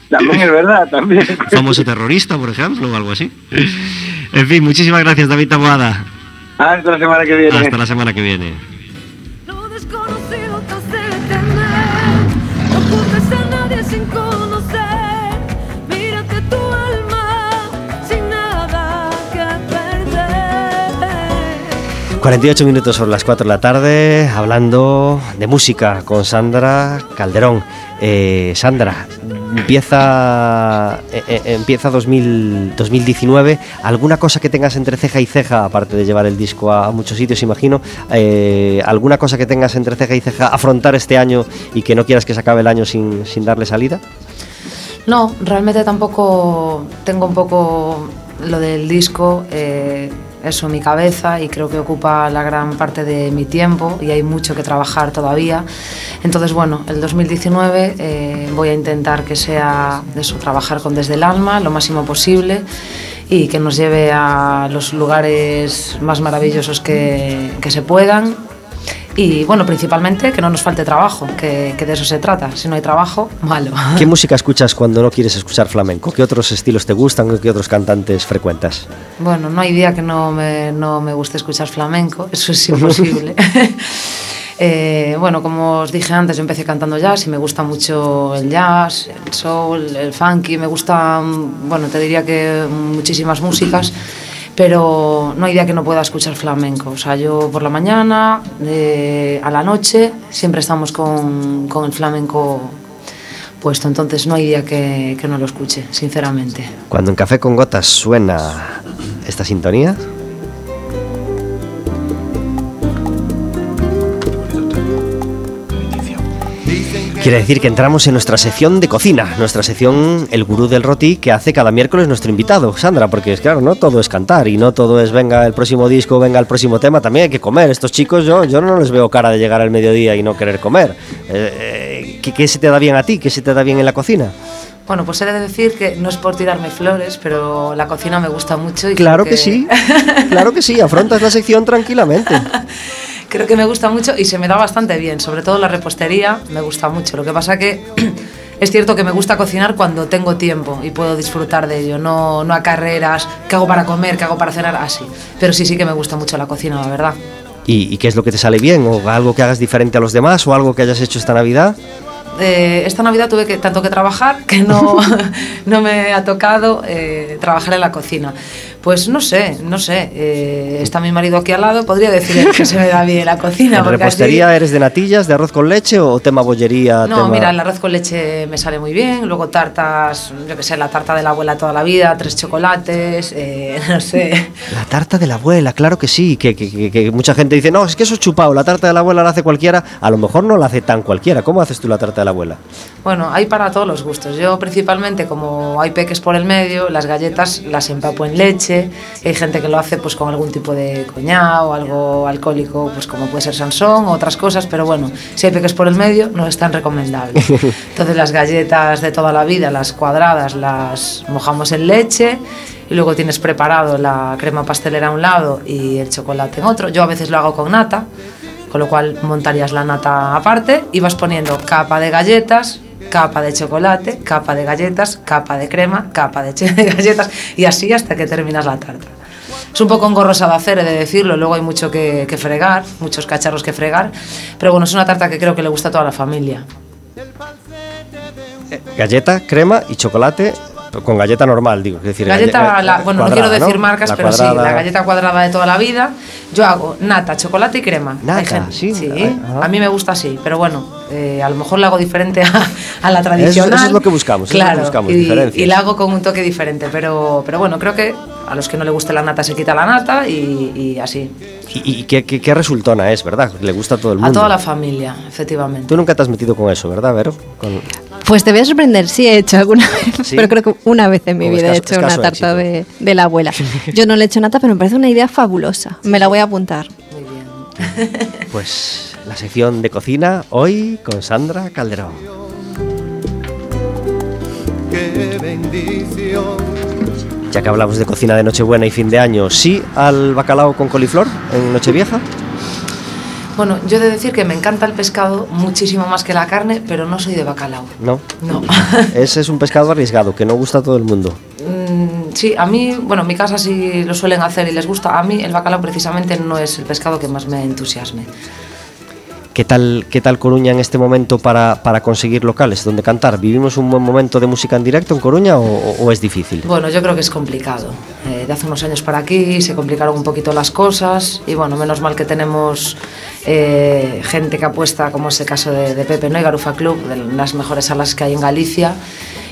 También es verdad, también. [laughs]
un famoso terrorista, por ejemplo, o algo así. En fin, muchísimas gracias, David Taboada.
Hasta la semana que viene.
Hasta la semana que viene. 48 minutos sobre las 4 de la tarde, hablando de música con Sandra Calderón. Eh, Sandra, empieza, eh, eh, empieza 2000 2019. ¿Alguna cosa que tengas entre ceja y ceja, aparte de llevar el disco a, muchos sitios, imagino? ¿Alguna cosa que tengas entre ceja y ceja afrontar este año y que no quieras que se acabe el año sin, sin darle salida?
No, realmente tampoco tengo un poco lo del disco, eso mi cabeza y creo que ocupa la gran parte de mi tiempo y hay mucho que trabajar todavía. Entonces, bueno, el 2019 eh, voy a intentar que sea eso, trabajar con desde el alma lo máximo posible y que nos lleve a los lugares más maravillosos que, que se puedan y bueno, principalmente que no nos falte trabajo, que, que de eso se trata. Si no hay trabajo, malo.
¿Qué [laughs] música escuchas cuando no quieres escuchar flamenco? ¿Qué otros estilos te gustan? ¿Qué otros cantantes frecuentas?
Bueno, no hay día que no me, no me guste escuchar flamenco, [laughs] eso es imposible. [laughs] Eh, bueno, como os dije antes, yo empecé cantando jazz y me gusta mucho el jazz, el soul, el funky, me gustan, bueno, te diría que muchísimas músicas, pero no hay día que no pueda escuchar flamenco. O sea, yo por la mañana, eh, a la noche, siempre estamos con, con el flamenco puesto, entonces no hay día que, no lo escuche, sinceramente.
Cuando en Café con Gotas suena esta sintonía, quiere decir que entramos en nuestra sección de cocina, nuestra sección El Gurú del Roti que hace cada miércoles nuestro invitado, Sandra, porque es claro, no todo es cantar y no todo es venga el próximo disco, venga el próximo tema, también hay que comer. Estos chicos yo, yo no les veo cara de llegar al mediodía y no querer comer. Eh, eh, ¿qué, qué se te da bien a ti? ¿Qué se te da bien en la cocina?
Bueno, pues he de decir que no es por tirarme flores, pero la cocina me gusta mucho y
Claro
creo
que sí, claro que sí, afrontas la sección tranquilamente. [laughs]
creo que me gusta mucho y se me da bastante bien, sobre todo la repostería me gusta mucho. Lo que pasa que [clears throat] es cierto que me gusta cocinar cuando tengo tiempo y puedo disfrutar de ello, no, no a carreras, qué hago para comer, qué hago para cenar, así. Pero sí, sí que me gusta mucho la cocina, la verdad.
¿Y, y qué es lo que te sale bien? ¿O algo que hagas diferente a los demás? ¿O algo que hayas hecho esta Navidad?
Eh, esta Navidad tuve que, tanto que trabajar que no, [laughs] no me ha tocado eh, trabajar en la cocina. Pues no sé, no sé. eh, está mi marido aquí al lado, podría decir que se me da bien la cocina.
¿En repostería
así-
eres de natillas, de arroz con leche o tema bollería?
No,
tema-
mira, el arroz con leche me sale muy bien. Luego tartas, yo que sé, la tarta de la abuela toda la vida, tres chocolates, eh, [laughs] no sé.
La tarta de la abuela, claro que sí, que, que- que- que mucha gente dice, no, es que eso es chupado, la tarta de la abuela la hace cualquiera, a lo mejor no la hace tan cualquiera. ¿Cómo haces tú la tarta de la abuela?
Bueno, hay para todos los gustos. Yo principalmente, como hay peques por el medio, las galletas las empapo en leche. Hay gente que lo hace pues con algún tipo de coñado o algo alcohólico, pues como puede ser Sansón o otras cosas, pero bueno, si hay peques por el medio, no es tan recomendable. [laughs] Entonces las galletas de toda la vida, las cuadradas, las mojamos en leche y luego tienes preparado la crema pastelera a un lado y el chocolate en otro. Yo a veces lo hago con nata, Con lo cual montarías la nata aparte y vas poniendo capa de galletas, capa de chocolate, capa de galletas, capa de crema, capa de, [laughs] galletas y así hasta que terminas la tarta. Es un poco engorrosa de hacer, he de decirlo, luego hay mucho que, que fregar, muchos cacharros que fregar, pero bueno, es una tarta que creo que le gusta a toda la familia.
Galleta, crema y chocolate con galleta normal, digo. Es decir,
Galleta,
galle-
la- bueno, no quiero decir marcas,
La
pero sí, la galleta cuadrada de toda la vida. Yo hago nata, chocolate y crema.
Nata, sí, ah.
a mí me gusta así, pero bueno, eh, a lo mejor la hago diferente a, a la tradicional.
eso es lo que buscamos, eso es lo que
claro,
buscamos,
y,
diferencias.
y la hago con un toque diferente, pero, pero bueno, creo que a los que no le guste la nata se quita la nata y, y así.
Y, y qué, qué- qué resultona es, ¿verdad? Le gusta a todo el mundo.
A toda la familia, efectivamente.
Tú nunca te has metido con eso, ¿verdad, Vero? Con-
Pues te voy a sorprender, sí he hecho alguna [laughs] vez,
¿Sí?
pero creo que una vez en mi vida he hecho una tarta de, de la abuela. [laughs] Yo no le he hecho nata, pero me parece una idea fabulosa. Me la voy a apuntar.
Muy bien.
Pues la sección de cocina hoy con Sandra Calderón.
qué bendición.
Ya que hablamos de cocina de Nochebuena y fin de año, ¿sí al bacalao con coliflor en Nochevieja?
Bueno, yo he de decir que me encanta el pescado muchísimo más que la carne, pero no soy de bacalao.
No.
No. [laughs]
Ese es un pescado arriesgado que no gusta a todo el mundo.
Mm, sí, a mí, bueno, en mi casa sí lo suelen hacer y les gusta. A mí el bacalao precisamente no es el pescado que más me entusiasme.
¿Qué tal, qué tal Coruña en este momento para, para conseguir locales donde cantar? ¿Vivimos un buen momento de música en directo en Coruña o, es difícil?
Bueno, yo creo que es complicado. Eh, de hace unos años para aquí se complicaron un poquito las cosas y bueno, menos mal que tenemos eh, gente que apuesta, como es el caso de, Pepe ¿no? y Garufa Club, de las mejores salas que hay en Galicia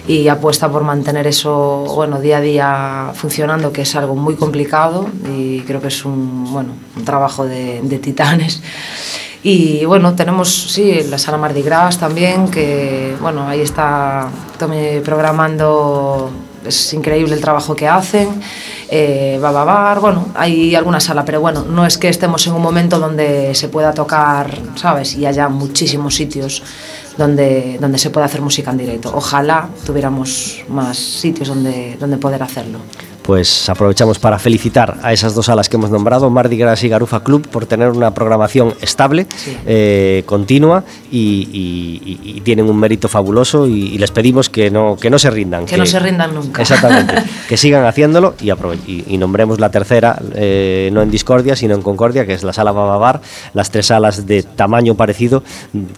y apuesta por mantener eso bueno, día a día funcionando, que es algo muy complicado y creo que es un, bueno, un trabajo de titanes. Y bueno, tenemos, sí, la sala Mardi Gras también, que bueno, ahí está Tommy programando, es increíble el trabajo que hacen. Eh, Bababar, bueno, hay alguna sala, pero bueno, no es que estemos en un momento donde se pueda tocar, ¿sabes? Y haya muchísimos sitios donde, donde se pueda hacer música en directo. Ojalá tuviéramos más sitios donde, donde poder hacerlo.
Pues aprovechamos para felicitar a esas dos salas que hemos nombrado, Mardi Gras y Garufa Club, por tener una programación estable,
Sí.
eh, continua y, y- y- y tienen un mérito fabuloso y, y les pedimos que no, que no se rindan.
Que no se rindan nunca.
Exactamente, [laughs] que sigan haciéndolo y, y, nombremos la tercera, eh, no en discordia, sino en concordia, que es la sala Bababar, las tres salas de tamaño parecido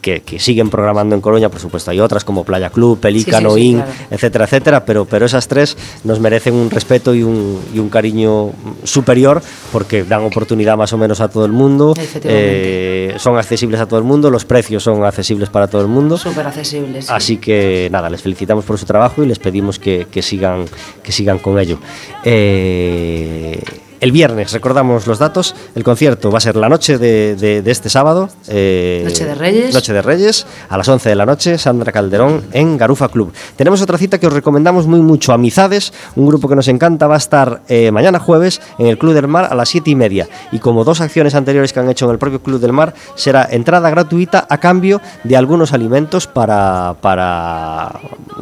que, que siguen programando en Coruña, por supuesto hay otras como Playa Club, Pelícano,
sí, claro.
etcétera, etcétera, pero, pero esas tres nos merecen un respeto y un, y un cariño superior porque dan oportunidad más o menos a todo el mundo, eh, son accesibles a todo el mundo, los precios son accesibles para todo el mundo.
Súper accesibles. sí.
Así que nada, les felicitamos por su trabajo y les pedimos que, que sigan, que sigan con ello. Eh, el viernes, recordamos los datos, el concierto va a ser la noche de, de- de este sábado. eh,
Noche de Reyes.
Noche de Reyes, a las 11 de la noche, Sandra Calderón en Garufa Club. Tenemos otra cita que os recomendamos muy mucho, Amizades, un grupo que nos encanta, va a estar eh, mañana jueves en el Club del Mar a las 7 y media. Y como dos acciones anteriores que han hecho en el propio Club del Mar, será entrada gratuita a cambio de algunos alimentos para, para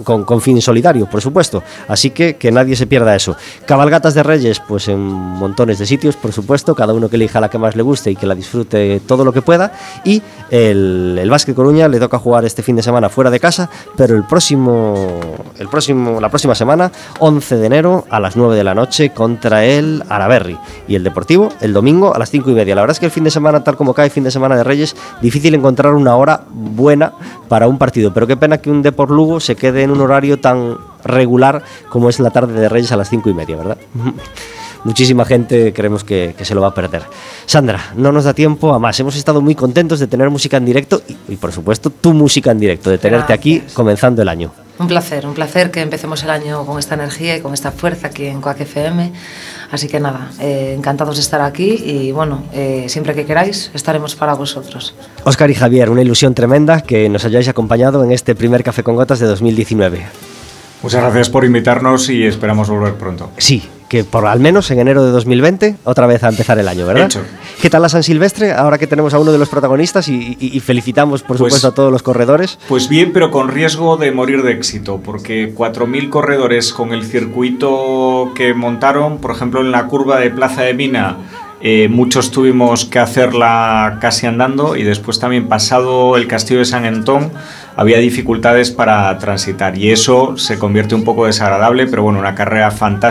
con, con fin solidario, por supuesto. Así que que nadie se pierda eso. Cabalgatas de Reyes, pues en montones de sitios, por supuesto, cada uno que elija la que más le guste y que la disfrute todo lo que pueda. Y el, el Básquet Coruña le toca jugar este fin de semana fuera de casa, pero el próximo, el próximo, la próxima semana, 11 de enero, a las 9 de la noche, contra el Araberri. Y el Deportivo, el domingo, a las 5 y media. La verdad es que el fin de semana, tal como cae fin de semana de Reyes, difícil encontrar una hora buena para un partido. Pero qué pena que un Deport Lugo se quede en un horario tan regular como es la tarde de Reyes a las 5 y media, ¿verdad? [laughs] muchísima gente creemos que, que se lo va a perder. Sandra, no nos da tiempo a más. Hemos estado muy contentos de tener música en directo y, y, por supuesto, tu música en directo, de tenerte aquí
Gracias.
comenzando el año.
Un placer, un placer que empecemos el año con esta energía y con esta fuerza aquí en Coac FM. Así que nada, eh, encantados de estar aquí y bueno, eh, siempre que queráis estaremos para vosotros.
Óscar y Javier, una ilusión tremenda que nos hayáis acompañado en este primer Café con Gotas de 2019.
Muchas gracias por invitarnos y esperamos volver pronto.
Sí, que por al menos en enero de 2020 otra vez a empezar el año, ¿verdad?
Hecho.
¿Qué tal la San Silvestre? Ahora que tenemos a uno de los protagonistas y, y- y felicitamos, por
Pues-
supuesto, a todos los corredores.
Pues bien, pero con riesgo de morir de éxito, porque 4.000 corredores con el circuito que montaron, por ejemplo, en la curva de Plaza de Mina, eh, muchos tuvimos que hacerla casi andando y después también pasado el castillo de San Antón había dificultades para transitar y eso se convierte un poco desagradable, pero bueno, una carrera fantástica